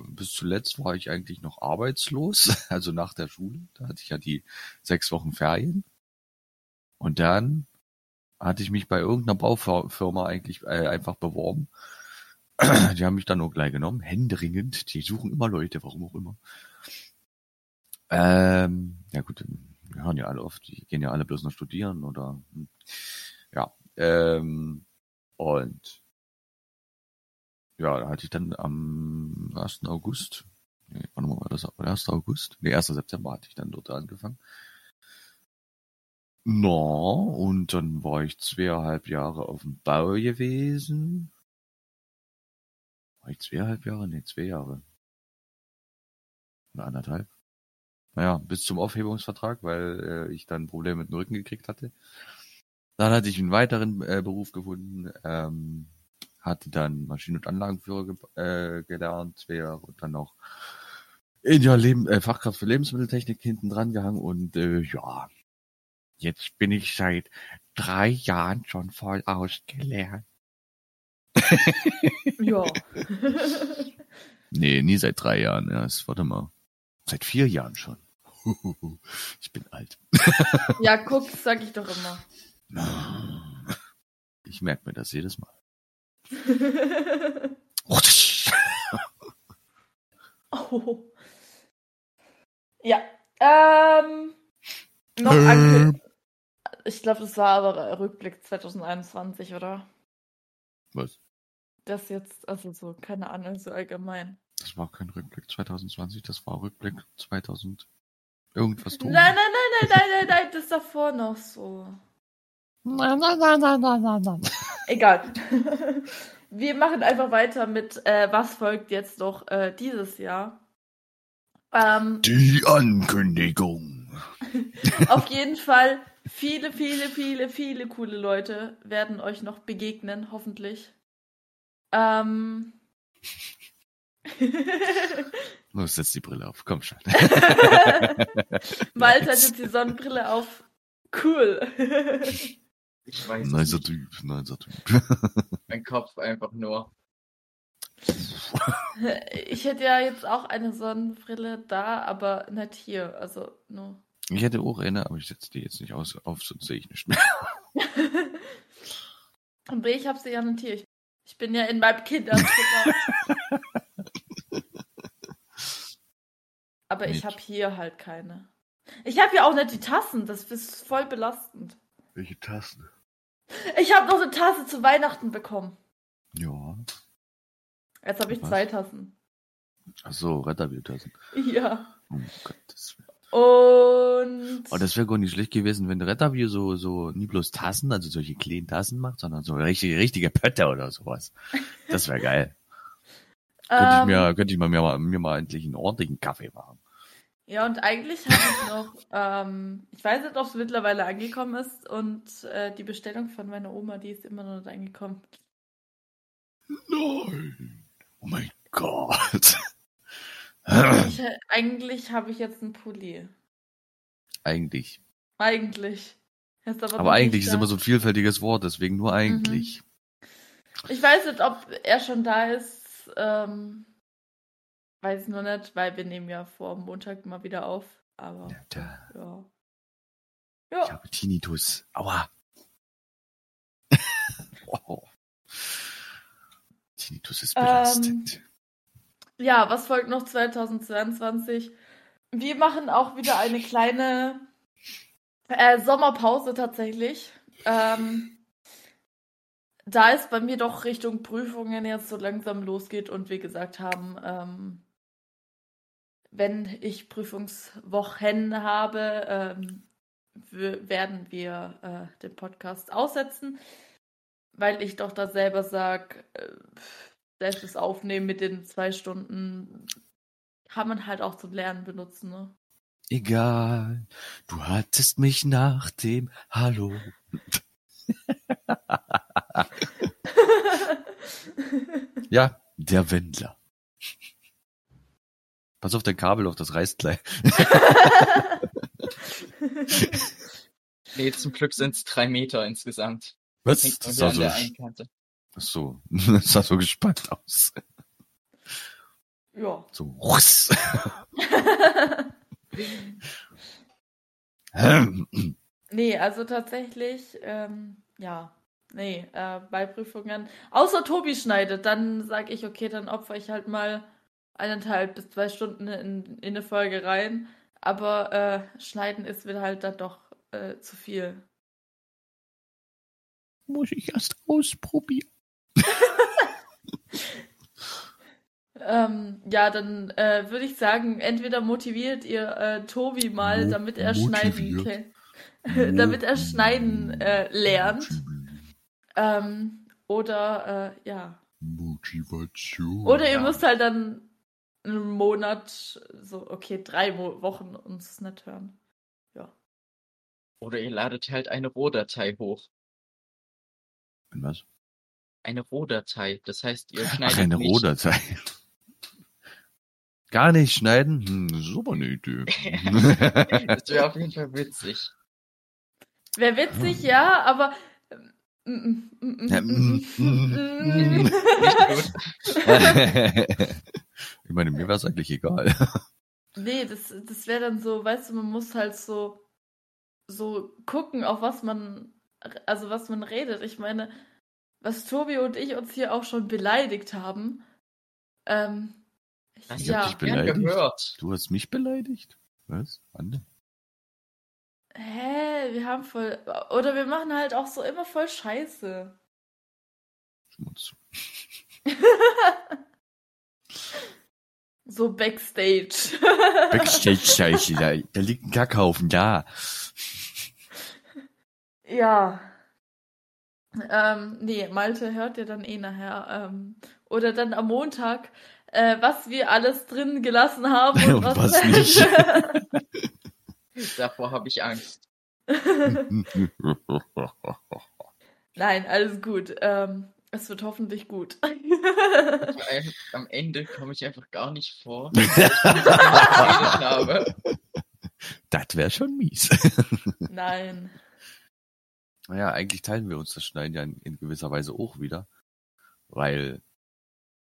bis zuletzt war ich eigentlich noch arbeitslos, also nach der Schule. Da hatte ich ja die sechs Wochen Ferien. Und dann hatte ich mich bei irgendeiner Baufirma eigentlich äh, einfach beworben. Die haben mich dann auch gleich genommen, händeringend. Die suchen immer Leute, warum auch immer. Ähm, ja gut, wir hören ja alle oft, die gehen ja alle bloß noch studieren oder hm. ja. Ähm, und ja, da hatte ich dann am 1. August, nee, mal, war das der 1. August? Nee, 1. September hatte ich dann dort angefangen. Na, und dann war ich zweieinhalb Jahre auf dem Bau gewesen. War ich zweieinhalb Jahre? Nee, zwei Jahre. Oder anderthalb. Naja, bis zum Aufhebungsvertrag, weil äh, ich dann Probleme mit dem Rücken gekriegt hatte. Dann hatte ich einen weiteren äh, Beruf gefunden, ähm, hatte dann Maschinen- und Anlagenführer ge äh, gelernt, zwei Jahre und dann noch in ja Leben, äh, Fachkraft für Lebensmitteltechnik hinten dran gehangen und äh, ja, jetzt bin ich seit drei Jahren schon voll ausgelernt. Ja. Nee, nie seit drei Jahren. Ja, es, warte mal. Seit vier Jahren schon. Ich bin alt. ja, guck, sag ich doch immer. Ich merke mir das jedes Mal. oh. Ja. Ähm, noch Ähm. Ich glaube, das war aber Rückblick 2021, oder? Was? Das jetzt, also so, keine Ahnung, so allgemein. Das war kein Rückblick 2020, das war Rückblick 2000. Irgendwas tun. Nein, nein, nein, nein, nein, nein, nein, das davor noch so. nein, nein, nein, nein, nein, nein, nein. Egal. Wir machen einfach weiter mit, äh, was folgt jetzt noch äh, dieses Jahr. Ähm, Die Ankündigung. auf jeden Fall, viele, viele, viele, viele coole Leute werden euch noch begegnen, hoffentlich. Ähm. Los, setz die Brille auf, komm schon. Malte hat jetzt die Sonnenbrille auf. Cool. Ich weiß Nicer nicht. Typ, nicer Typ. Mein Kopf einfach nur. Ich hätte ja jetzt auch eine Sonnenbrille da, aber nicht hier. Also nur. Ich hätte auch eine, aber ich setze die jetzt nicht aus, auf, sonst sehe ich nicht mehr. Und B, ich habe sie ja nicht hier. Ich, bin ja in meinem Kinderzimmer. aber ich habe hier halt keine. Ich habe ja auch nicht die Tassen. Das ist voll belastend. Welche Tasten? Ich habe noch eine Tasse zu Weihnachten bekommen. Ja. Jetzt habe ich Was? zwei Tassen. Ach so, Retterbier-Tassen. Ja. Oh Gottes Willen. Und. Oh, das wäre gar nicht schlecht gewesen, wenn Retterbier so, so nie bloß Tassen, also solche kleinen Tassen macht, sondern so richtige, richtige Pötte oder sowas. Das wäre geil. könnte ich ähm, mir, könnte ich mal mir, mal mir mal endlich einen ordentlichen Kaffee machen. Ja, und eigentlich habe ich noch, ähm, ich weiß nicht, ob es mittlerweile angekommen ist und äh, die Bestellung von meiner Oma, die ist immer noch nicht angekommen. Nein. Oh mein Gott. Ich, äh, eigentlich habe ich jetzt einen Pulli. eigentlich. Eigentlich. Er aber, Aber eigentlich ist da. immer so ein vielfältiges Wort, deswegen nur eigentlich. Ich weiß nicht, ob er schon da ist. Ähm, weiß nur nicht, weil wir nehmen ja vor Montag mal wieder auf. Aber Ja, da. ja. Ich Ja, habe Tinnitus. Aua. oh. Tinnitus ist belastend. Ja, was folgt noch 2022? Wir machen auch wieder eine kleine äh, Sommerpause tatsächlich. Ähm, da es bei mir doch Richtung Prüfungen jetzt so langsam losgeht und wir gesagt haben, ähm, wenn ich Prüfungswochen habe, ähm, werden wir äh, den Podcast aussetzen, weil ich doch da selber sage, äh, selbst das Aufnehmen mit den zwei Stunden kann man halt auch zum Lernen benutzen. Ne? Egal, du hattest mich nach dem Hallo. Ja, der Wendler. Pass auf dein Kabel auf, das reißt gleich. Nee, zum Glück sind es drei Meter insgesamt. Was? Hängt Das nur sah ach so, das sah so gespannt aus. ja. So, russ. Nee, also tatsächlich, ähm, ja, nee, äh, bei Prüfungen, außer Tobi schneidet, dann sage ich, okay, dann opfer ich halt mal eineinhalb bis zwei Stunden in, in eine Folge rein, aber äh, schneiden ist mir halt dann doch äh, zu viel. Muss ich erst ausprobieren. Ähm, ja, dann äh, würde ich sagen, entweder motiviert ihr äh, Tobi mal, Mo- damit er schneiden kann, damit er schneiden äh, lernt, ähm, oder äh, ja. Motivation. Oder ihr Ja. müsst halt dann einen Monat, so, okay, drei Mo Wochen uns nicht hören. Oder ihr ladet halt eine Rohdatei hoch. Was? Eine Rohdatei. Das heißt, ihr Ach, schneidet eine nicht. Rohdatei. Gar nicht schneiden? Hm, aber eine Idee. Das wäre auf jeden Fall witzig. Wäre witzig, ja, aber. ich meine, mir wäre es eigentlich egal. Nee, das, das wäre dann so, weißt du, man muss halt so, so gucken, auf was man, also was man redet. Ich meine, was Tobi und ich uns hier auch schon beleidigt haben. Ähm, Das Ich ja. hab dich beleidigt. gehört. Du hast mich beleidigt? Was? Anne? Hä, wir haben voll. Oder wir machen halt auch so immer voll Scheiße. Schmutz. So Backstage. Backstage-Scheiße, da, da liegt ein Kackhaufen, da. ja. Ähm, nee, Malte hört ihr dann eh nachher. Ähm, oder dann am Montag, äh, was wir alles drin gelassen haben und, Und was, was nicht. Davor habe ich Angst. Nein, alles gut. Ähm, es wird hoffentlich gut. Am Ende komme ich einfach gar nicht vor, das wäre schon mies. Nein. Naja, eigentlich teilen wir uns das Schneiden ja in, in gewisser Weise auch wieder. Weil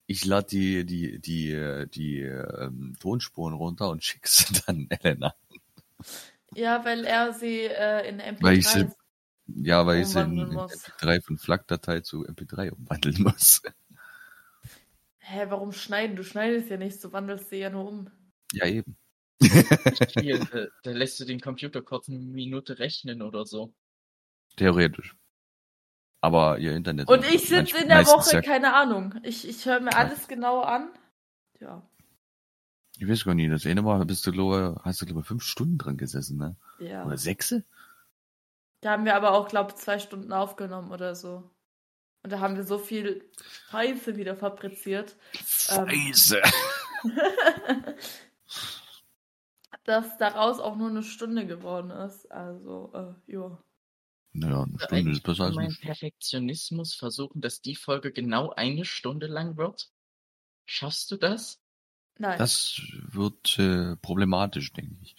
ich lade die, die, die, äh, die ähm, Tonspuren runter und schick sie dann Elena. Ja, weil er sie äh, in MP3 Weil ich sie- Ja, weil ich sie in, in muss. MP3 von FLAC-Datei zu MP3 umwandeln muss. Hä, warum schneiden? Du schneidest ja nicht, du wandelst sie ja nur um. Ja, eben. Hier, da, da lässt du den Computer kurz eine Minute rechnen oder so. Theoretisch. Aber ihr Internet. Und ich sitze in der Woche, ja- keine Ahnung. Ich, ich höre mir alles genau an. Ja. Ich weiß gar nicht, das eine Mal bist du, glaube hast du, glaube ich, fünf Stunden dran gesessen, ne? Ja. Oder sechs? Da haben wir aber auch, glaube ich, zwei Stunden aufgenommen oder so. Und da haben wir so viel Scheiße wieder fabriziert, Ähm. Scheiße. dass daraus auch nur eine Stunde geworden ist. Also, äh, ja. Naja, eine Also Stunde ist besser als mein. Perfektionismus versuchen, dass die Folge genau eine Stunde lang wird. Schaffst du das? Nein. Das wird äh, problematisch, denke ich.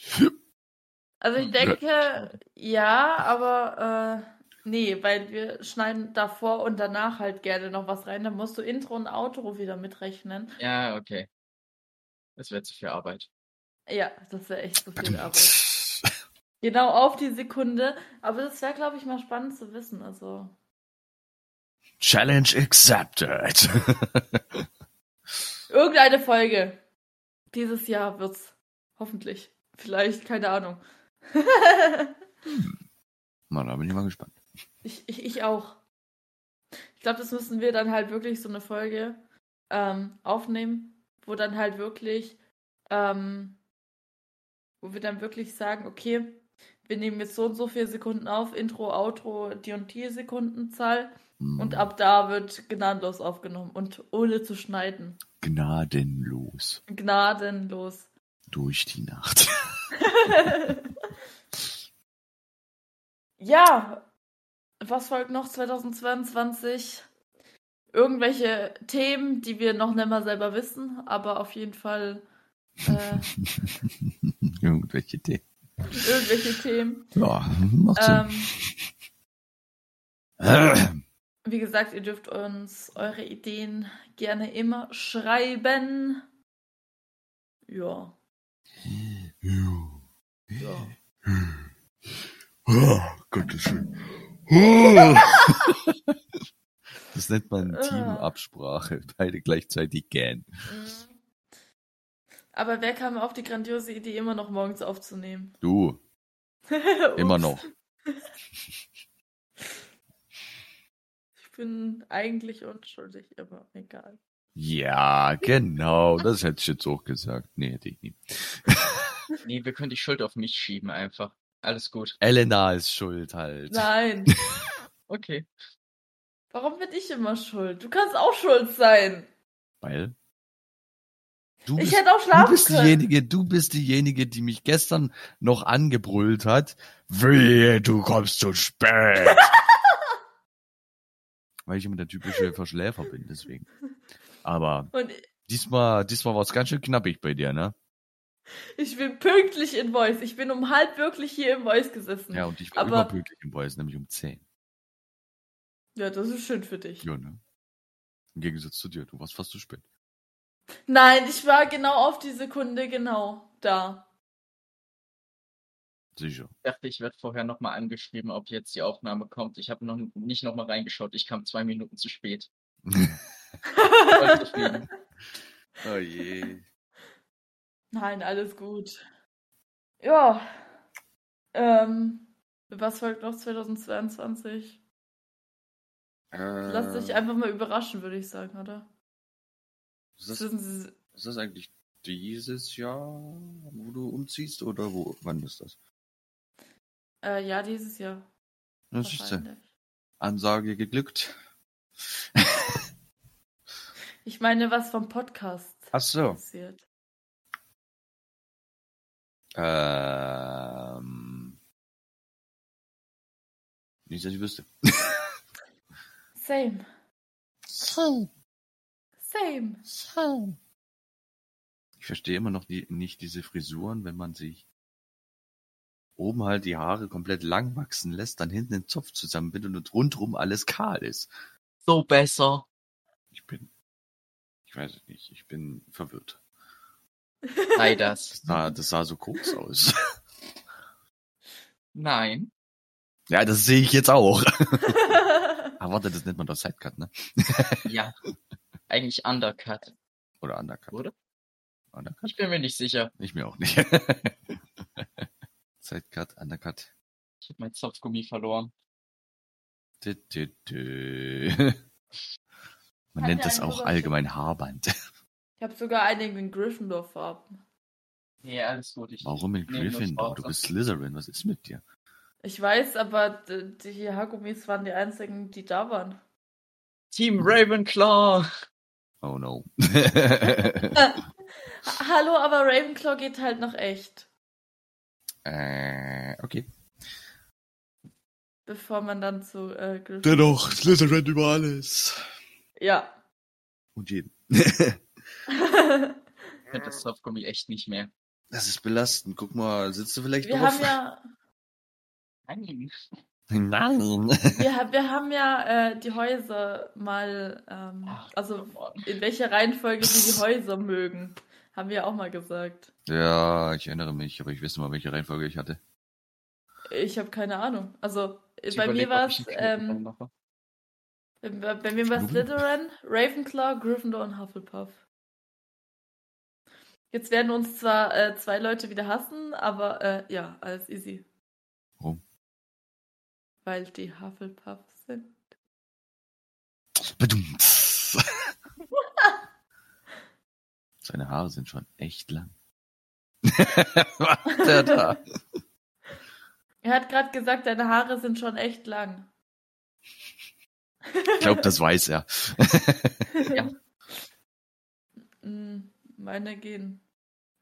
also ich denke, ja, aber äh, nee, weil wir schneiden davor und danach halt gerne noch was rein. Dann musst du Intro und Outro wieder mitrechnen. Ja, okay. Das wäre zu viel Arbeit. Ja, das wäre echt so viel Arbeit. Genau auf die Sekunde. Aber das wäre, glaube ich, mal spannend zu wissen. Also. Challenge accepted. Irgendeine Folge. Dieses Jahr wird's. Hoffentlich. Vielleicht, keine Ahnung. Mann, da bin ich mal gespannt. ich, ich, ich auch. Ich glaube, das müssen wir dann halt wirklich so eine Folge ähm, aufnehmen, wo dann halt wirklich, ähm, wo wir dann wirklich sagen, okay, wir nehmen jetzt so und so viele Sekunden auf, Intro, Outro, die und die Sekundenzahl Hm, und ab da wird gnadenlos aufgenommen und ohne zu schneiden. Gnadenlos. Gnadenlos. Durch die Nacht. Ja, was folgt noch 2022? Irgendwelche Themen, die wir noch nicht mal selber wissen, aber auf jeden Fall äh, Irgendwelche Themen. Irgendwelche Themen. Ja, macht Sinn. Ähm, wie gesagt, ihr dürft uns eure Ideen gerne immer schreiben. Ja, Ja. ja. Oh, Gottes schön. Oh. Das nennt man Ah. Teamabsprache. Beide gleichzeitig gähnen. Mhm. Aber wer kam auf die grandiose Idee, immer noch morgens aufzunehmen? Du, immer noch. Ich bin eigentlich unschuldig, aber egal. Ja, genau. Das hätte ich jetzt auch gesagt. Nee, hätte ich nie. Nee, wir können die Schuld auf mich schieben einfach. Alles gut. Elena ist schuld halt. Nein. Okay. Warum bin ich immer schuld? Du kannst auch schuld sein. Weil? Du Ich bist, hätte auch du schlafen bist können. diejenige, du bist diejenige, die mich gestern noch angebrüllt hat. Wehe, du kommst zu spät. Weil ich immer der typische Verschläfer bin, deswegen. Aber Und diesmal, diesmal war es ganz schön knappig bei dir, ne? ich bin pünktlich in Voice. Ich bin um halb wirklich hier im Voice gesessen. Ja, und ich war Aber- überpünktlich im Voice, nämlich um 10. Ja, das ist schön für dich. Ja, ne? Im Gegensatz zu dir, du warst fast zu spät. Nein, ich war genau auf die Sekunde genau da. Sicher. Ich dachte, ich werde vorher nochmal angeschrieben, ob jetzt die Aufnahme kommt. Ich habe noch nicht nochmal reingeschaut. Ich kam zwei Minuten zu spät. Oh je. Nein, alles gut. Ja. Ähm, was folgt noch 2022? Lass dich Äh, einfach mal überraschen, würde ich sagen, oder? Ist, das, ist das eigentlich dieses Jahr, wo du umziehst oder wo? Wann ist das? Äh, ja, dieses Jahr. Das ist. Ansage geglückt. Ich meine, was vom Podcast Ach so. passiert. Ähm, nicht, dass ich wüsste. Same. So, Same. so. Ich verstehe immer noch die, nicht diese Frisuren, wenn man sich oben halt die Haare komplett lang wachsen lässt, dann hinten den Zopf zusammenbindet und rundrum alles kahl ist. So besser. Ich bin, ich weiß es nicht, ich bin verwirrt. Sei das. Das sah, das sah so kurz aus. Nein. ja, das sehe ich jetzt auch. Aber warte, das nennt man doch Sidecut, ne? Ja. Eigentlich Undercut, Oder Undercut. oder? Undercut? Ich bin mir nicht sicher. Ich mir auch nicht. Sidecut, Undercut. Ich habe mein Zopfgummi verloren. Dü, dü, dü. Man Hat nennt das einen auch allgemein Haarband. Ich habe sogar einige in Gryffindor-Farben. Nee, alles gut. Ich, Warum in Gryffindor? Du bist Slytherin, was ist mit dir? Ich weiß, aber die Haargummis waren die einzigen, die da waren. Team Ravenclaw. Oh no. Ha- Hallo, aber Ravenclaw geht halt noch echt. äh, okay. Bevor man dann zu äh, Gryffindor... Dennoch, Slytherin über alles. Ja. Und jeden. Ich finde das Zopfgummi echt nicht mehr. Das ist belastend. Guck mal, sitzt du vielleicht Wir drauf? haben ja, Nein. Nein. wir, wir haben ja äh, die Häuser mal, ähm, Ach, also on. in welcher Reihenfolge wir die Häuser mögen, haben wir auch mal gesagt. ja, ich erinnere mich, aber ich weiß nicht mal, welche Reihenfolge ich hatte. Ich habe keine Ahnung. Also Ich bei mir überleg, war es, ähm, mache. bei, bei mir war es? Slytherin, Ravenclaw, Gryffindor und Hufflepuff. Jetzt werden uns zwar äh, zwei Leute wieder hassen, aber äh, ja, alles easy. Weil die Hufflepuffs sind. Seine Haare sind schon echt lang. Was macht der da? Er hat gerade gesagt, deine Haare sind schon echt lang. Ich glaube, das weiß er. Ja. Mm, Meine gehen.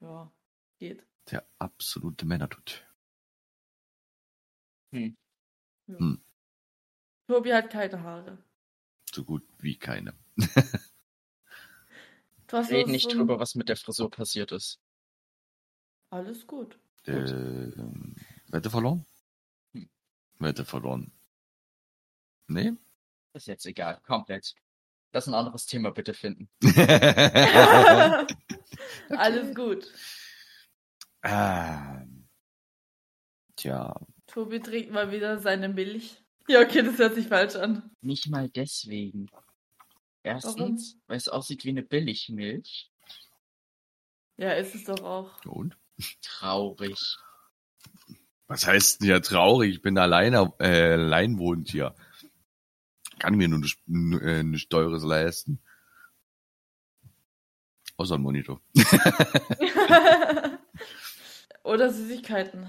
Ja, geht. Der absolute Männertut. Ja. Hm. Tobi hat keine Haare. So gut wie keine. Du hast Red nicht so drüber, was mit der Frisur passiert ist. Alles gut. Äh, Wette verloren? Hm. Wette verloren. Nee? Ist jetzt egal, komplett. Lass ein anderes Thema bitte finden. Alles gut. ähm, tja, Tobi trinkt mal wieder seine Milch. Ja, okay, das hört sich falsch an. Nicht mal deswegen. Erstens, weil es aussieht wie eine Billigmilch. Ja, ist es doch auch. und? Traurig. Was heißt denn ja traurig? Ich bin alleine, äh, alleinwohnend hier. Kann mir nur nichts äh, nichts Teures leisten. Außer ein Monitor. Oder Süßigkeiten.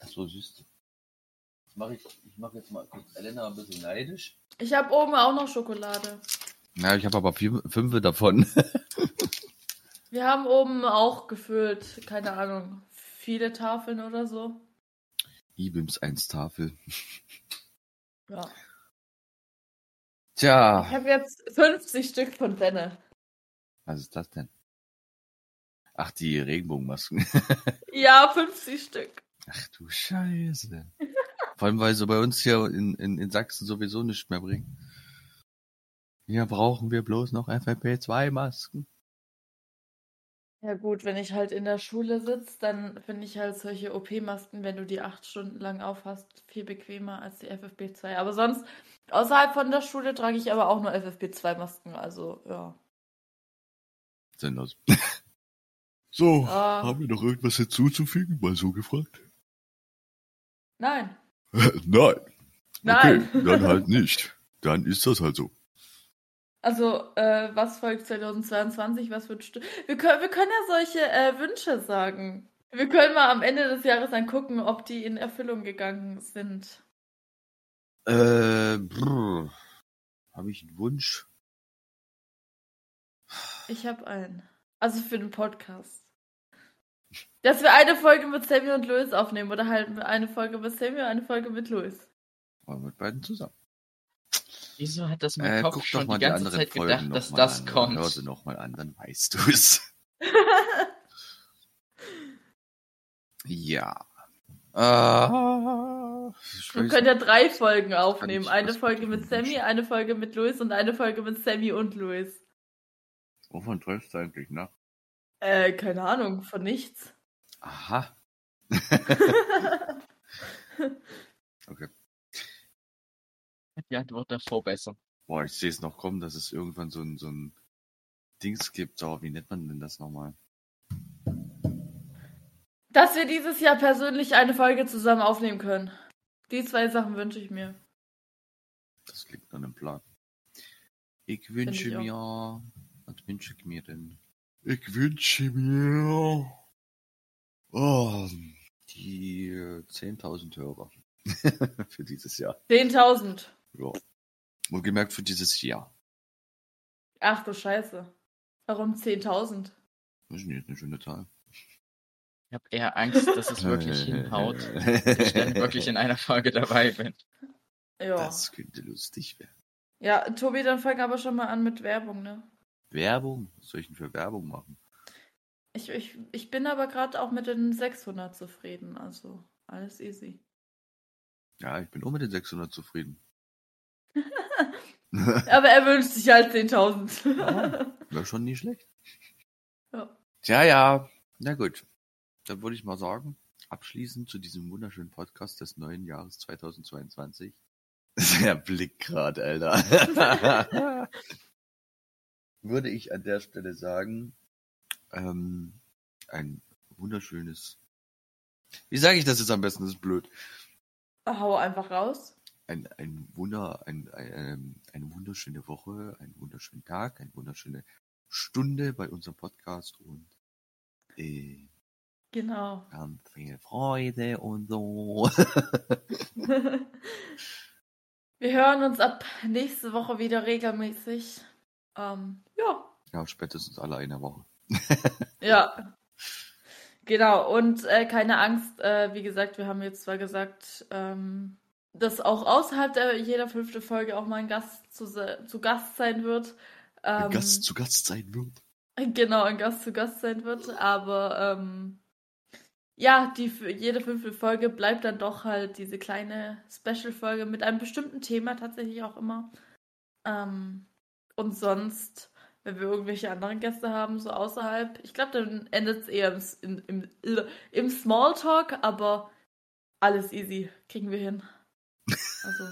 Ach so, süß. Ich mache ich, ich mach jetzt mal kurz Elena ein bisschen neidisch. Ich habe oben auch noch Schokolade. Na, ich habe aber vier, fünf davon. Wir haben oben auch gefüllt, keine Ahnung, viele Tafeln oder so. Ibims 1 Tafel. Ja. Ich Tja, habe jetzt 50 Stück von Benne. was ist das denn? Ach, die Regenbogenmasken. Ja, 50 Stück. Ach du Scheiße. Vor allem, weil sie bei uns hier in, in, in Sachsen sowieso nichts mehr bringen. Hier brauchen wir bloß noch FFP2-Masken. Ja gut, wenn ich halt in der Schule sitze, dann finde ich halt solche OP-Masken, wenn du die acht Stunden lang aufhast, viel bequemer als die FFP2. Aber sonst, außerhalb von der Schule trage ich aber auch nur FFP2-Masken, also ja. Sinnlos. so, Ah. haben wir noch irgendwas hinzuzufügen? Mal so gefragt. Nein. Nein. Nein. Okay, dann halt nicht. Dann ist das halt so. Also, äh, was folgt 2022? Was wird wir können, wir können ja solche äh, Wünsche sagen. Wir können mal am Ende des Jahres dann gucken, ob die in Erfüllung gegangen sind. Äh, brr. Habe ich einen Wunsch? Ich habe einen. Also für den Podcast. Dass wir eine Folge mit Sammy und Louis aufnehmen oder halt eine Folge mit Sammy und eine Folge mit Louis. Mal mit beiden zusammen. Wieso hat das mein Äh, Kopf guck doch schon mal die die ganze anderen Zeit Folgen gedacht, dass das an. kommt? Hör sie noch mal an, dann weißt du es. ja. Äh, Wir können ja drei Folgen aufnehmen. Eine Folge mit. Sammy, eine Folge mit Louis und eine Folge mit Sammy und Louis. Wovon träumst du eigentlich nach? Äh, keine Ahnung, von nichts. Aha. okay. Die Antwort davor besser. Boah, ich sehe es noch kommen, dass es irgendwann so ein, so ein Dings gibt. Oh, wie nennt man denn das nochmal? Dass wir dieses Jahr persönlich eine Folge zusammen aufnehmen können. Die zwei Sachen wünsche ich mir. Das klingt nach einem Plan. Ich wünsche ich auch. mir. Was wünsche ich mir denn? Ich wünsche mir. Oh, die äh, 10.000 Hörer. für dieses Jahr. 10.000. Ja. Wohlgemerkt für dieses Jahr. Ach du Scheiße. Warum 10.000? Das ist nicht eine schöne Zahl. Ich habe eher Angst, dass es wirklich hinhaut. Ich dann wirklich in einer Folge dabei bin. Ja. Das könnte lustig werden. Ja, Tobi, dann fang aber schon mal an mit Werbung, ne? Werbung? Was soll ich denn für Werbung machen? Ich, ich, ich bin aber gerade auch mit den 600 zufrieden, also alles easy. Ja, ich bin auch mit den 600 zufrieden. Aber er wünscht sich halt 10.000. Ja. Wäre schon nicht schlecht. Ja. Tja, ja. Na gut. Dann würde ich mal sagen, abschließend zu diesem wunderschönen Podcast des neuen Jahres 2022. Der Blick gerade, Alter. würde ich an der Stelle sagen, ähm, ein wunderschönes. Wie sage ich das jetzt am besten? Das ist blöd. Hau einfach raus. ein, ein Wunder, ein, ein, ähm, eine wunderschöne Woche, einen wunderschönen Tag, eine wunderschöne Stunde bei unserem Podcast und äh, Genau. ganz viel Freude und so. Wir hören uns ab nächste Woche wieder regelmäßig. Ähm, ja. ja, spätestens alle eine Woche. Ja. Genau, und äh, keine Angst, äh, wie gesagt, wir haben jetzt zwar gesagt, ähm, dass auch außerhalb der jeder fünfte Folge auch mal ein Gast zu, zu Gast sein wird. Ähm, Gast zu Gast sein wird. Genau, ein Gast zu Gast sein wird, aber ähm, ja, die jede fünfte Folge bleibt dann doch halt diese kleine Special-Folge mit einem bestimmten Thema tatsächlich auch immer. Ähm, und sonst, wenn wir irgendwelche anderen Gäste haben, so außerhalb, ich glaube, dann endet es eher im, im, im, im Smalltalk, aber alles easy, kriegen wir hin. Also.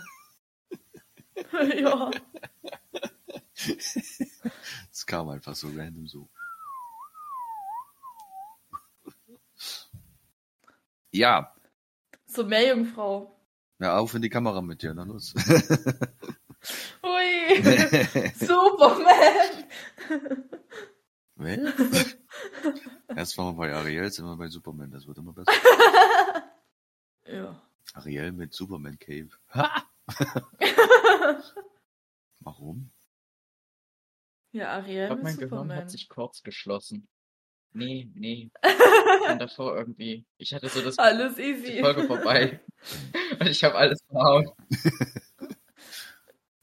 ja. Es kam einfach so random so. Ja, Zur Meerjungfrau. ja, auf in die Kamera mit dir, na los. Hui! Superman! Was? Erst waren wir bei Ariel, jetzt sind wir bei Superman, das wird immer besser. Ja. Ariel mit Superman Cave. Warum? Ja, Ich Ariel glaube, mit mein Gehirn Superman. hat sich kurz geschlossen. Nee, nee. Und davor irgendwie. Ich hatte so das Alles die easy. Folge vorbei. Und ich habe alles verhauen.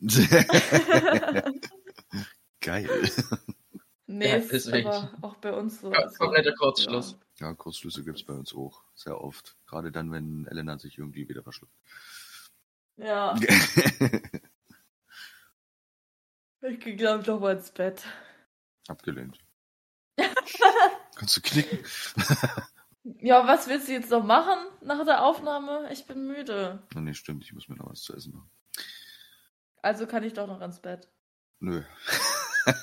Geil. nee, Ja, ist deswegen. aber auch bei uns so. Ja, Also, kompletter Kurzschluss. Ja, Kurzschlüsse gibt's bei uns auch. Sehr oft. Gerade dann, wenn Elena sich irgendwie wieder verschluckt. Ja, ich gehe, glaube ich, noch mal ins Bett. Abgelehnt. Kannst du knicken? Ja, was willst du jetzt noch machen nach der Aufnahme? Ich bin müde. Nee, stimmt, ich muss mir noch was zu essen machen. Also kann ich doch noch ins Bett. Nö.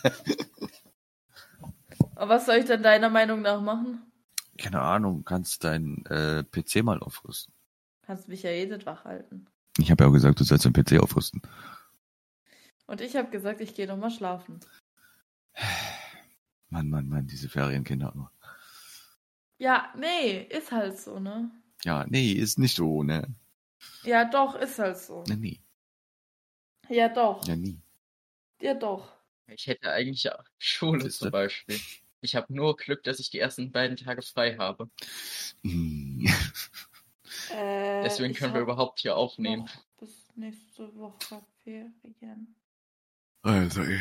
Aber was soll ich denn deiner Meinung nach machen? Keine Ahnung, kannst deinen äh, PC mal aufrüsten. Kannst mich ja jedes wach halten. Ich habe ja auch gesagt, du sollst deinen PC aufrüsten. Und ich habe gesagt, ich gehe noch mal schlafen. Mann, Mann, Mann, diese Ferienkinder. immer. Ja, nee, ist halt so, ne? Ja, nee, ist nicht so, ne? Ja, doch, ist halt so. Ne, nee. Ja, doch. Ja, nie. Ja, doch. Ich hätte eigentlich ja Schule Siehste. zum Beispiel. Ich habe nur Glück, dass ich die ersten beiden Tage frei habe. Hm. Äh, Deswegen können wir überhaupt hier aufnehmen. Bis nächste Woche Ferien. Also, ey.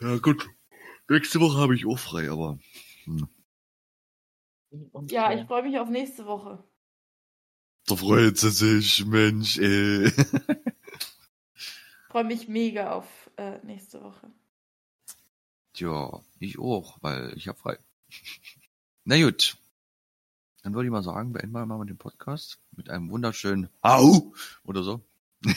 ja gut. Nächste Woche habe ich auch frei, aber hm. Ja, ich freue mich auf nächste Woche. da freut sie sich, Mensch, ey. Freue mich mega auf äh, nächste Woche. Tja, ich auch, weil ich habe frei. Na gut. Dann würde ich mal sagen, beenden wir mal den Podcast mit einem wunderschönen Au oder so.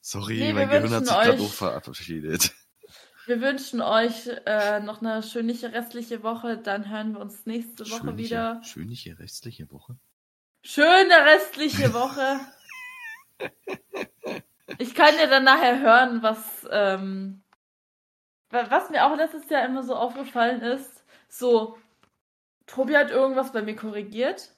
Sorry, Nee, mein Gehirn hat sich gerade auch verabschiedet. Wir wünschen euch äh, noch eine schönliche restliche Woche. Dann hören wir uns nächste Woche Schönliche, wieder. schönliche restliche Woche. Schöne restliche Woche. Ich kann ja dann nachher hören, was, ähm, wa- was mir auch letztes Jahr immer so aufgefallen ist. So, Tobi hat irgendwas bei mir korrigiert.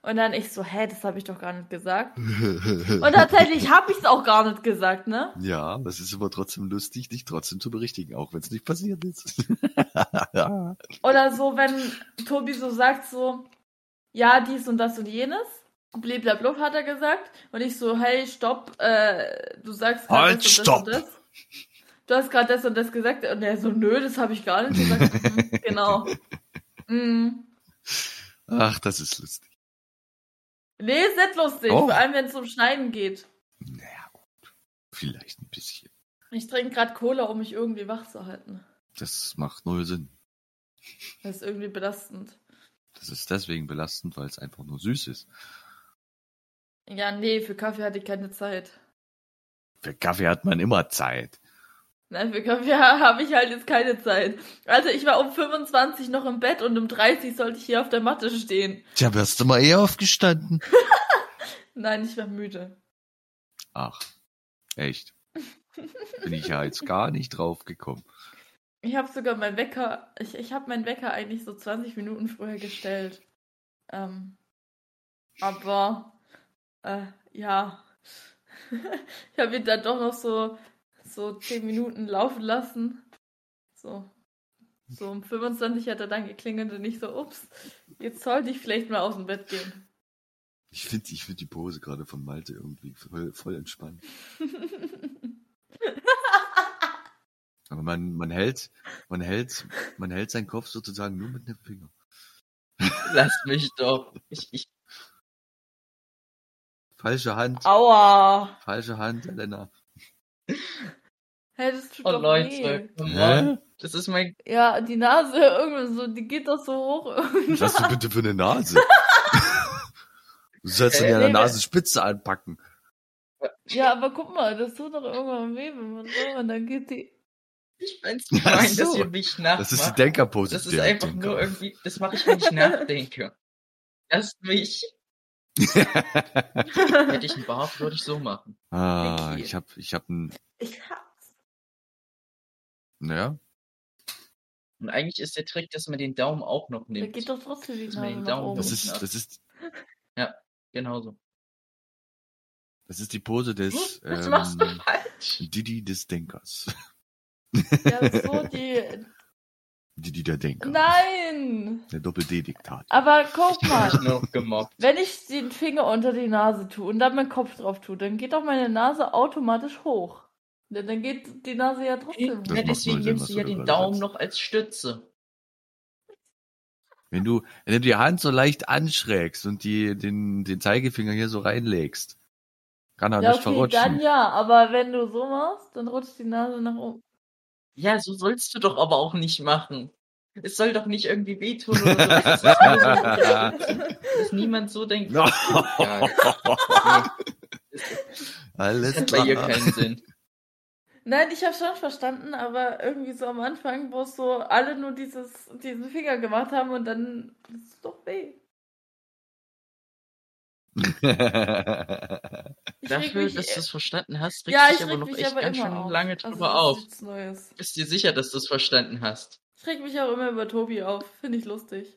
Und dann ich so, hä, das habe ich doch gar nicht gesagt. Und tatsächlich habe ich es auch gar nicht gesagt, ne? ja, das ist aber trotzdem lustig, dich trotzdem zu berichtigen, auch wenn es nicht passiert ist. Oder so, wenn Tobi so sagt, so, ja, dies und das und jenes. Blablabla hat er gesagt. Und ich so, hey, stopp, äh, du sagst gerade Halt, das und stopp. das und das. Du hast gerade das und das gesagt. Und er so, nö, das habe ich gar nicht gesagt. Mhm, genau. Mhm. Ach, das ist lustig. Nee, ist nicht lustig. Oh. Vor allem, wenn es um Schneiden geht. Naja, gut. Vielleicht ein bisschen. Ich trinke gerade Cola, um mich irgendwie wach zu halten. Das macht null Sinn. Das ist irgendwie belastend. Das ist deswegen belastend, weil es einfach nur süß ist. Ja, nee, für Kaffee hatte ich keine Zeit. Für Kaffee hat man immer Zeit. Nein, für Kaffee habe ich halt jetzt keine Zeit. Also ich war um 25 noch im Bett und um 30 sollte ich hier auf der Matte stehen. Tja, wärst du mal eher aufgestanden? Nein, ich war müde. Ach, echt. Bin ich ja jetzt gar nicht drauf gekommen. Ich habe sogar meinen Wecker, ich, ich habe meinen Wecker eigentlich so 20 Minuten vorher gestellt. Ähm, aber, äh, ja. ich habe ihn dann doch noch so, so 10 Minuten laufen lassen. So. So um 25 hat er dann geklingelt und ich so, ups, jetzt sollte ich vielleicht mal aus dem Bett gehen. Ich finde ich find die Pose gerade von Malte irgendwie voll, voll entspannt. Aber man, man hält, man hält, man hält seinen Kopf sozusagen nur mit dem Finger. Lass mich doch. Ich, ich, Falsche Hand, Aua! falsche Hand, Elena. Hey, das tut oh doch Leute, weh. Das ist mein. Ja, die Nase irgendwie so, die geht doch so hoch. Was hast du bitte für eine Nase? Du sollst Äh, dir eine nee, Nasenspitze anpacken. Ja, aber guck mal, das tut doch irgendwann weh, wenn man so, und dann geht die. Ich find's Ach fein, so. dass ihr mich nachmacht. Das ist die Denkerpose. Das ist einfach Denker. nur irgendwie, das mache ich, wenn ich nachdenke. Lasst mich. Hätte ich einen Bart, würde ich so machen. ah, ich hab, ich hab ein, Ich hab's. naja, Und eigentlich ist der Trick, dass man den Daumen auch noch Da nimmt. geht doch trotzdem die man Nase nach Daumen oben. das ist, ja. das ist, Genauso. das ist die Pose des, Was machst du ähm, falsch? Didi des Denkers. Ja, so die. Didi der Denker. Nein! Der Doppel-D-Diktat. Aber guck Ich mal, noch gemobbt. wenn ich den Finger unter die Nase tue und dann meinen Kopf drauf tue, dann geht doch meine Nase automatisch hoch. Denn dann geht die Nase ja trotzdem hoch. Ja, deswegen nimmst du ja da den Daumen noch als Stütze. Wenn du, wenn du die Hand so leicht anschrägst und die, den, den Zeigefinger hier so reinlegst, kann er Ja, nicht okay, verrutschen. dann ja, aber wenn du so machst, dann rutscht die Nase nach oben. Ja, so sollst du doch aber auch nicht machen. Es soll doch nicht irgendwie wehtun oder so. Das ist nur so, dass niemand so denkt. No. Ja, nee, Alles das hat bei ihr klar. keinen Sinn. Nein, ich habe schon verstanden, aber irgendwie so am Anfang, wo so alle nur dieses, diesen Finger gemacht haben und dann tut es doch weh. Dafür, dass du es verstanden hast, regst ja, dich ich aber reg noch mich echt aber ganz immer schön auf. lange Also, drüber das auf. Bist dir sicher, dass du es verstanden hast? Ich reg mich auch immer über Tobi auf. Finde ich lustig.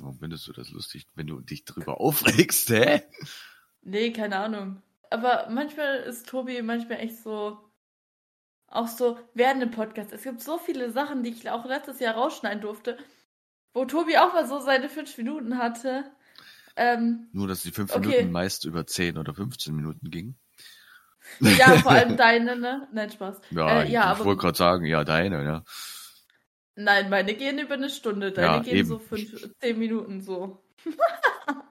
Warum findest du das lustig, wenn du dich drüber aufregst, hä? Nee, keine Ahnung. Aber manchmal ist Tobi manchmal echt so. Auch so während dem Podcast. Es gibt so viele Sachen, die ich auch letztes Jahr rausschneiden durfte, wo Tobi auch mal so seine fünf Minuten hatte. Ähm, Nur, dass die fünf Okay. Minuten meist über 10 oder 15 Minuten gingen. ja, vor allem deine, ne? Nein, Spaß. Ja, Äh, ich, ja, ich wollte gerade sagen, ja, deine, ja. Nein, meine gehen über eine Stunde, deine Ja, gehen eben. so fünf, zehn Minuten so.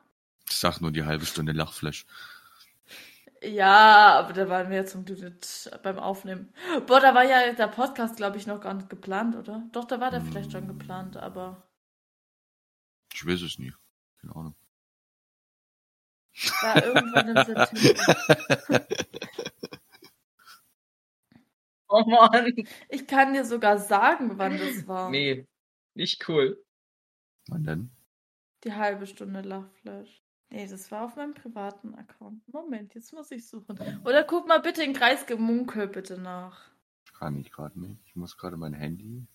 Ich sag nur die halbe Stunde Lachflash. Ja, aber da waren wir ja zum Glück nicht beim Aufnehmen. Boah, da war ja der Podcast, glaube ich, noch gar nicht geplant, oder? Doch, da war der vielleicht schon geplant, aber Ich weiß es nie. Keine Ahnung. War irgendwann im September. Oh Mann. Ich kann dir sogar sagen, wann das war. Nee, nicht cool. Wann denn? Die halbe Stunde Lachflash. Nee, das war auf meinem privaten Account. Moment, jetzt muss ich suchen. Oder guck mal bitte in Kreisgemunkel bitte nach. Kann ich gerade nicht. Ich muss gerade mein Handy.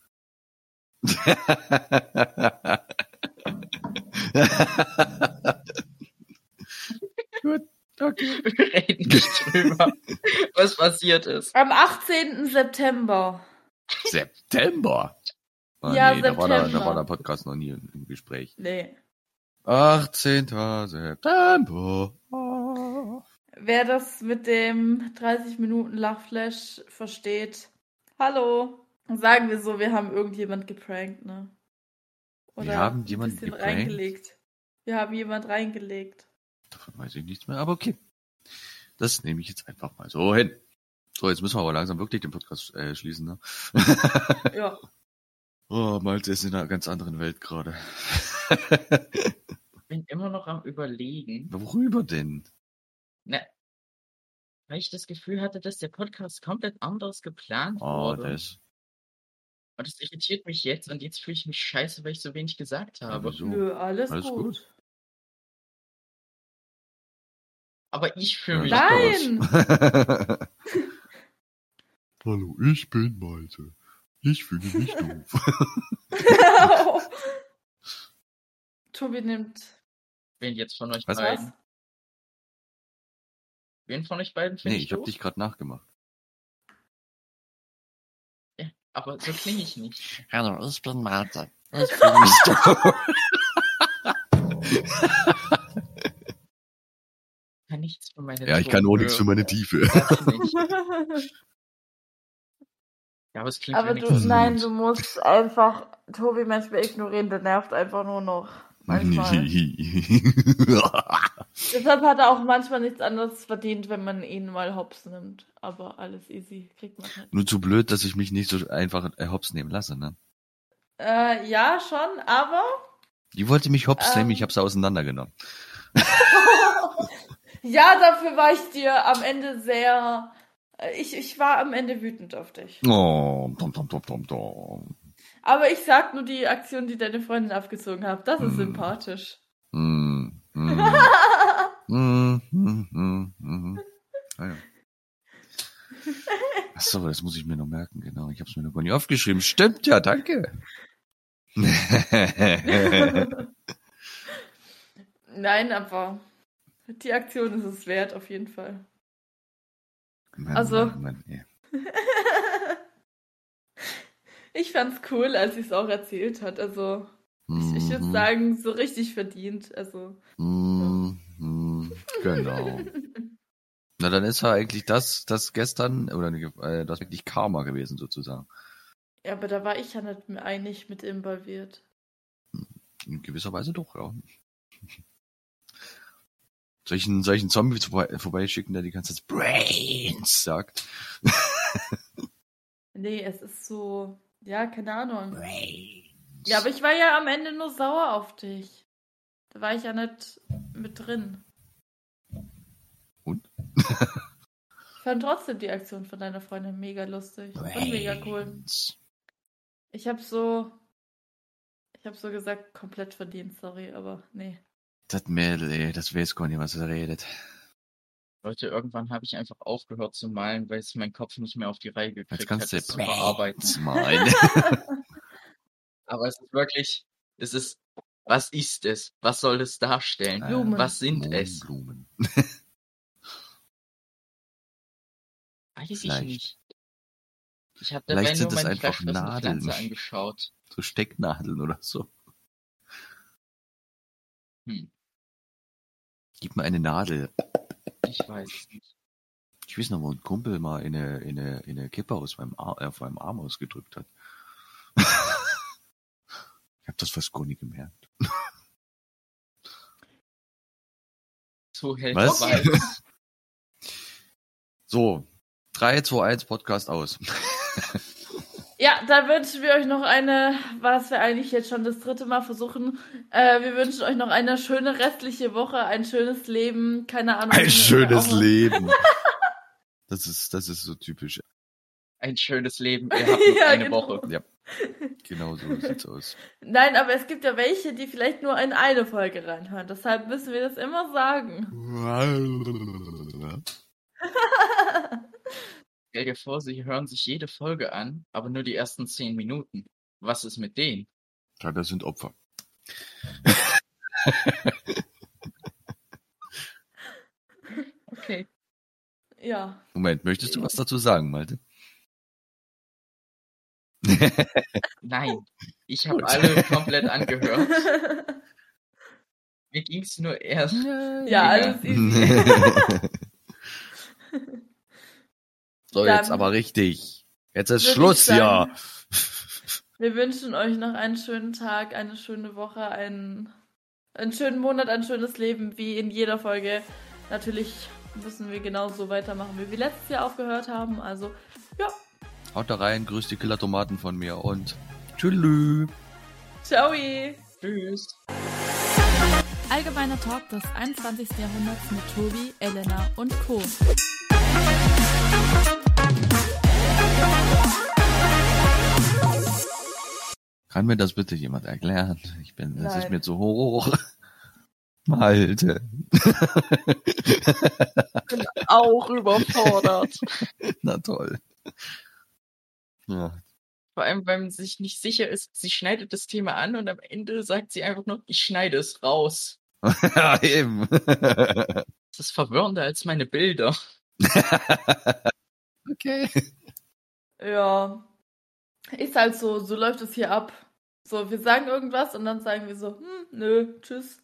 Gut, okay. Wir reden nicht drüber, was passiert ist. Am 18. September. September. Ah, Ja, nee, Da, war der, da September. war der Podcast noch nie im, Gespräch. Nee. 18. September. Wer das mit dem 30 Minuten Lachflash versteht, hallo. Sagen wir so, wir haben irgendjemand geprankt, ne? Wir haben jemanden ein bisschen geprankt? reingelegt. Wir haben jemand reingelegt. Davon weiß ich nichts mehr, aber okay. Das nehme ich jetzt einfach mal so hin. So, jetzt müssen wir aber langsam wirklich den Podcast äh, schließen, ne? Ja. oh, Malte ist in einer ganz anderen Welt gerade. Ich bin immer noch am überlegen, Worüber denn? ne, weil ich das Gefühl hatte, dass der Podcast komplett anders geplant Oh, wurde. das. Und das irritiert mich jetzt und jetzt fühle ich mich scheiße, weil ich so wenig gesagt habe. wieso? Nö, alles, Alles gut. gut. Aber ich fühle mich. Nein! das- Hallo, ich bin Malte. Ich fühle mich doof. Tobi nimmt. Wen jetzt von euch Was? beiden? Wen von euch beiden finde nee, ich ich habe doof? dich gerade nachgemacht. Ja, aber so klinge ich nicht. Hallo, ich bin Malte. Ich fühle mich doof. Ich kann nichts für meine ja, ich kann auch nichts für meine Tiefe. Ja, aber es klingt Aber du, nein, du musst einfach Tobi manchmal ignorieren, der nervt einfach nur noch. Manchmal. Deshalb hat er auch manchmal nichts anderes verdient, wenn man ihn mal hops nimmt. Aber alles easy, kriegt man halt. Nur zu blöd, dass ich mich nicht so einfach äh, hops nehmen lasse, ne? Äh, ja, schon, aber. Die wollte mich hops Ähm. nehmen, ich habe sie auseinandergenommen. ja, dafür war ich dir am Ende sehr. äh, Ich, ich war am Ende wütend auf dich. Oh, tom, tom, tom, tom, tom. Aber ich sag nur die Aktion, die deine Freundin abgezogen hat. Das ist Hm. sympathisch. Mm, mm, mm, mm, mm, mm. Ah, ja. Ach so, das muss ich mir noch merken, genau. Ich habe es mir noch gar nicht aufgeschrieben. Stimmt ja, danke. Nein, aber die Aktion ist es wert, auf jeden Fall. Mann, Also- Mann, Mann, ey. Ich fand's cool, als sie es auch erzählt hat. Also, ich, ich würde Mhm, sagen, so richtig verdient. Also, mhm, mhm, Genau. Na, dann ist ja eigentlich das, das gestern, oder äh, das wirklich Karma gewesen, sozusagen. ja, aber da war ich ja nicht mehr einig mit involviert. In gewisser Weise doch, ja. Soll ich einen, soll ich einen Zombie vorbei, vorbeischicken, der die ganze Zeit Brains sagt? nee, es ist so, ja, keine Ahnung. Ja, aber ich war ja am Ende nur sauer auf dich. Da war ich ja nicht mit drin. Und? Ich fand trotzdem die Aktion von deiner Freundin mega lustig und mega cool. Brains. Ich habe so, ich habe so gesagt, komplett verdient, sorry, aber nee. Das Mädel, ey, das weiß gar nicht, was er redet. Leute, irgendwann habe ich einfach aufgehört zu malen, weil es mein Kopf nicht mehr auf die Reihe Jetzt gekriegt kannst hat, du das zu verarbeiten. Malen. Aber es ist wirklich, es ist, was ist es? Was soll es darstellen? Blumen. Was sind es? Blumen. Weiß ich Vielleicht. nicht. Ich habe Vielleicht dabei sind nur es meine einfach Nadeln. Angeschaut. So Stecknadeln oder so. Hm, Gib mir eine Nadel. ich weiß es nicht. Ich weiß noch, wo ein Kumpel mal in eine, in eine, in eine Kippe aus meinem Arm, äh, auf meinem Arm ausgedrückt hat. ich habe das fast gar nicht gemerkt. So hält Was? So, 3, 2, 1, Podcast aus. Ja, da wünschen wir euch noch eine, was wir eigentlich jetzt schon das dritte Mal versuchen. Äh, wir wünschen euch noch eine schöne restliche Woche, ein schönes Leben, keine Ahnung. Ein schönes Leben. Das ist, das ist so typisch. Ein schönes Leben. Ihr habt noch Ja, eine genau. Woche. Ja, genau so sieht's aus. Nein, aber es gibt ja welche, die vielleicht nur in eine Folge reinhören. Deshalb müssen wir das immer sagen. Stell dir vor, sie hören sich jede Folge an, aber nur die ersten zehn Minuten. Was ist mit denen? Ja, das sind Opfer. Okay. Ja. Moment, möchtest du was dazu sagen, Malte? Nein. Ich habe alle komplett angehört. Mir ging's nur erst. ja, alles easy. so, Dann jetzt aber richtig. Jetzt ist Schluss, ja. Wir wünschen euch noch einen schönen Tag, eine schöne Woche, einen, einen schönen Monat, ein schönes Leben, wie in jeder Folge. Natürlich müssen wir genauso weitermachen, wie wir letztes Jahr aufgehört haben. Also, ja, Haut da rein, grüß die Killer-Tomaten von mir und tschüss. ciao! Tschüss. Allgemeiner Talk des 21. Jahrhunderts mit Tobi, Elena und Co. Kann mir das bitte jemand erklären? Ich bin, es ist mir zu hoch. Malte. Auch überfordert. Na toll. Ja, Vor allem, weil man sich nicht sicher ist, sie schneidet das Thema an und am Ende sagt sie einfach nur, ich schneide es raus. ja eben. Das ist verwirrender als meine Bilder. okay. Ja, ist halt so, so läuft es hier ab. So, wir sagen irgendwas und dann sagen wir so, hm, nö, tschüss.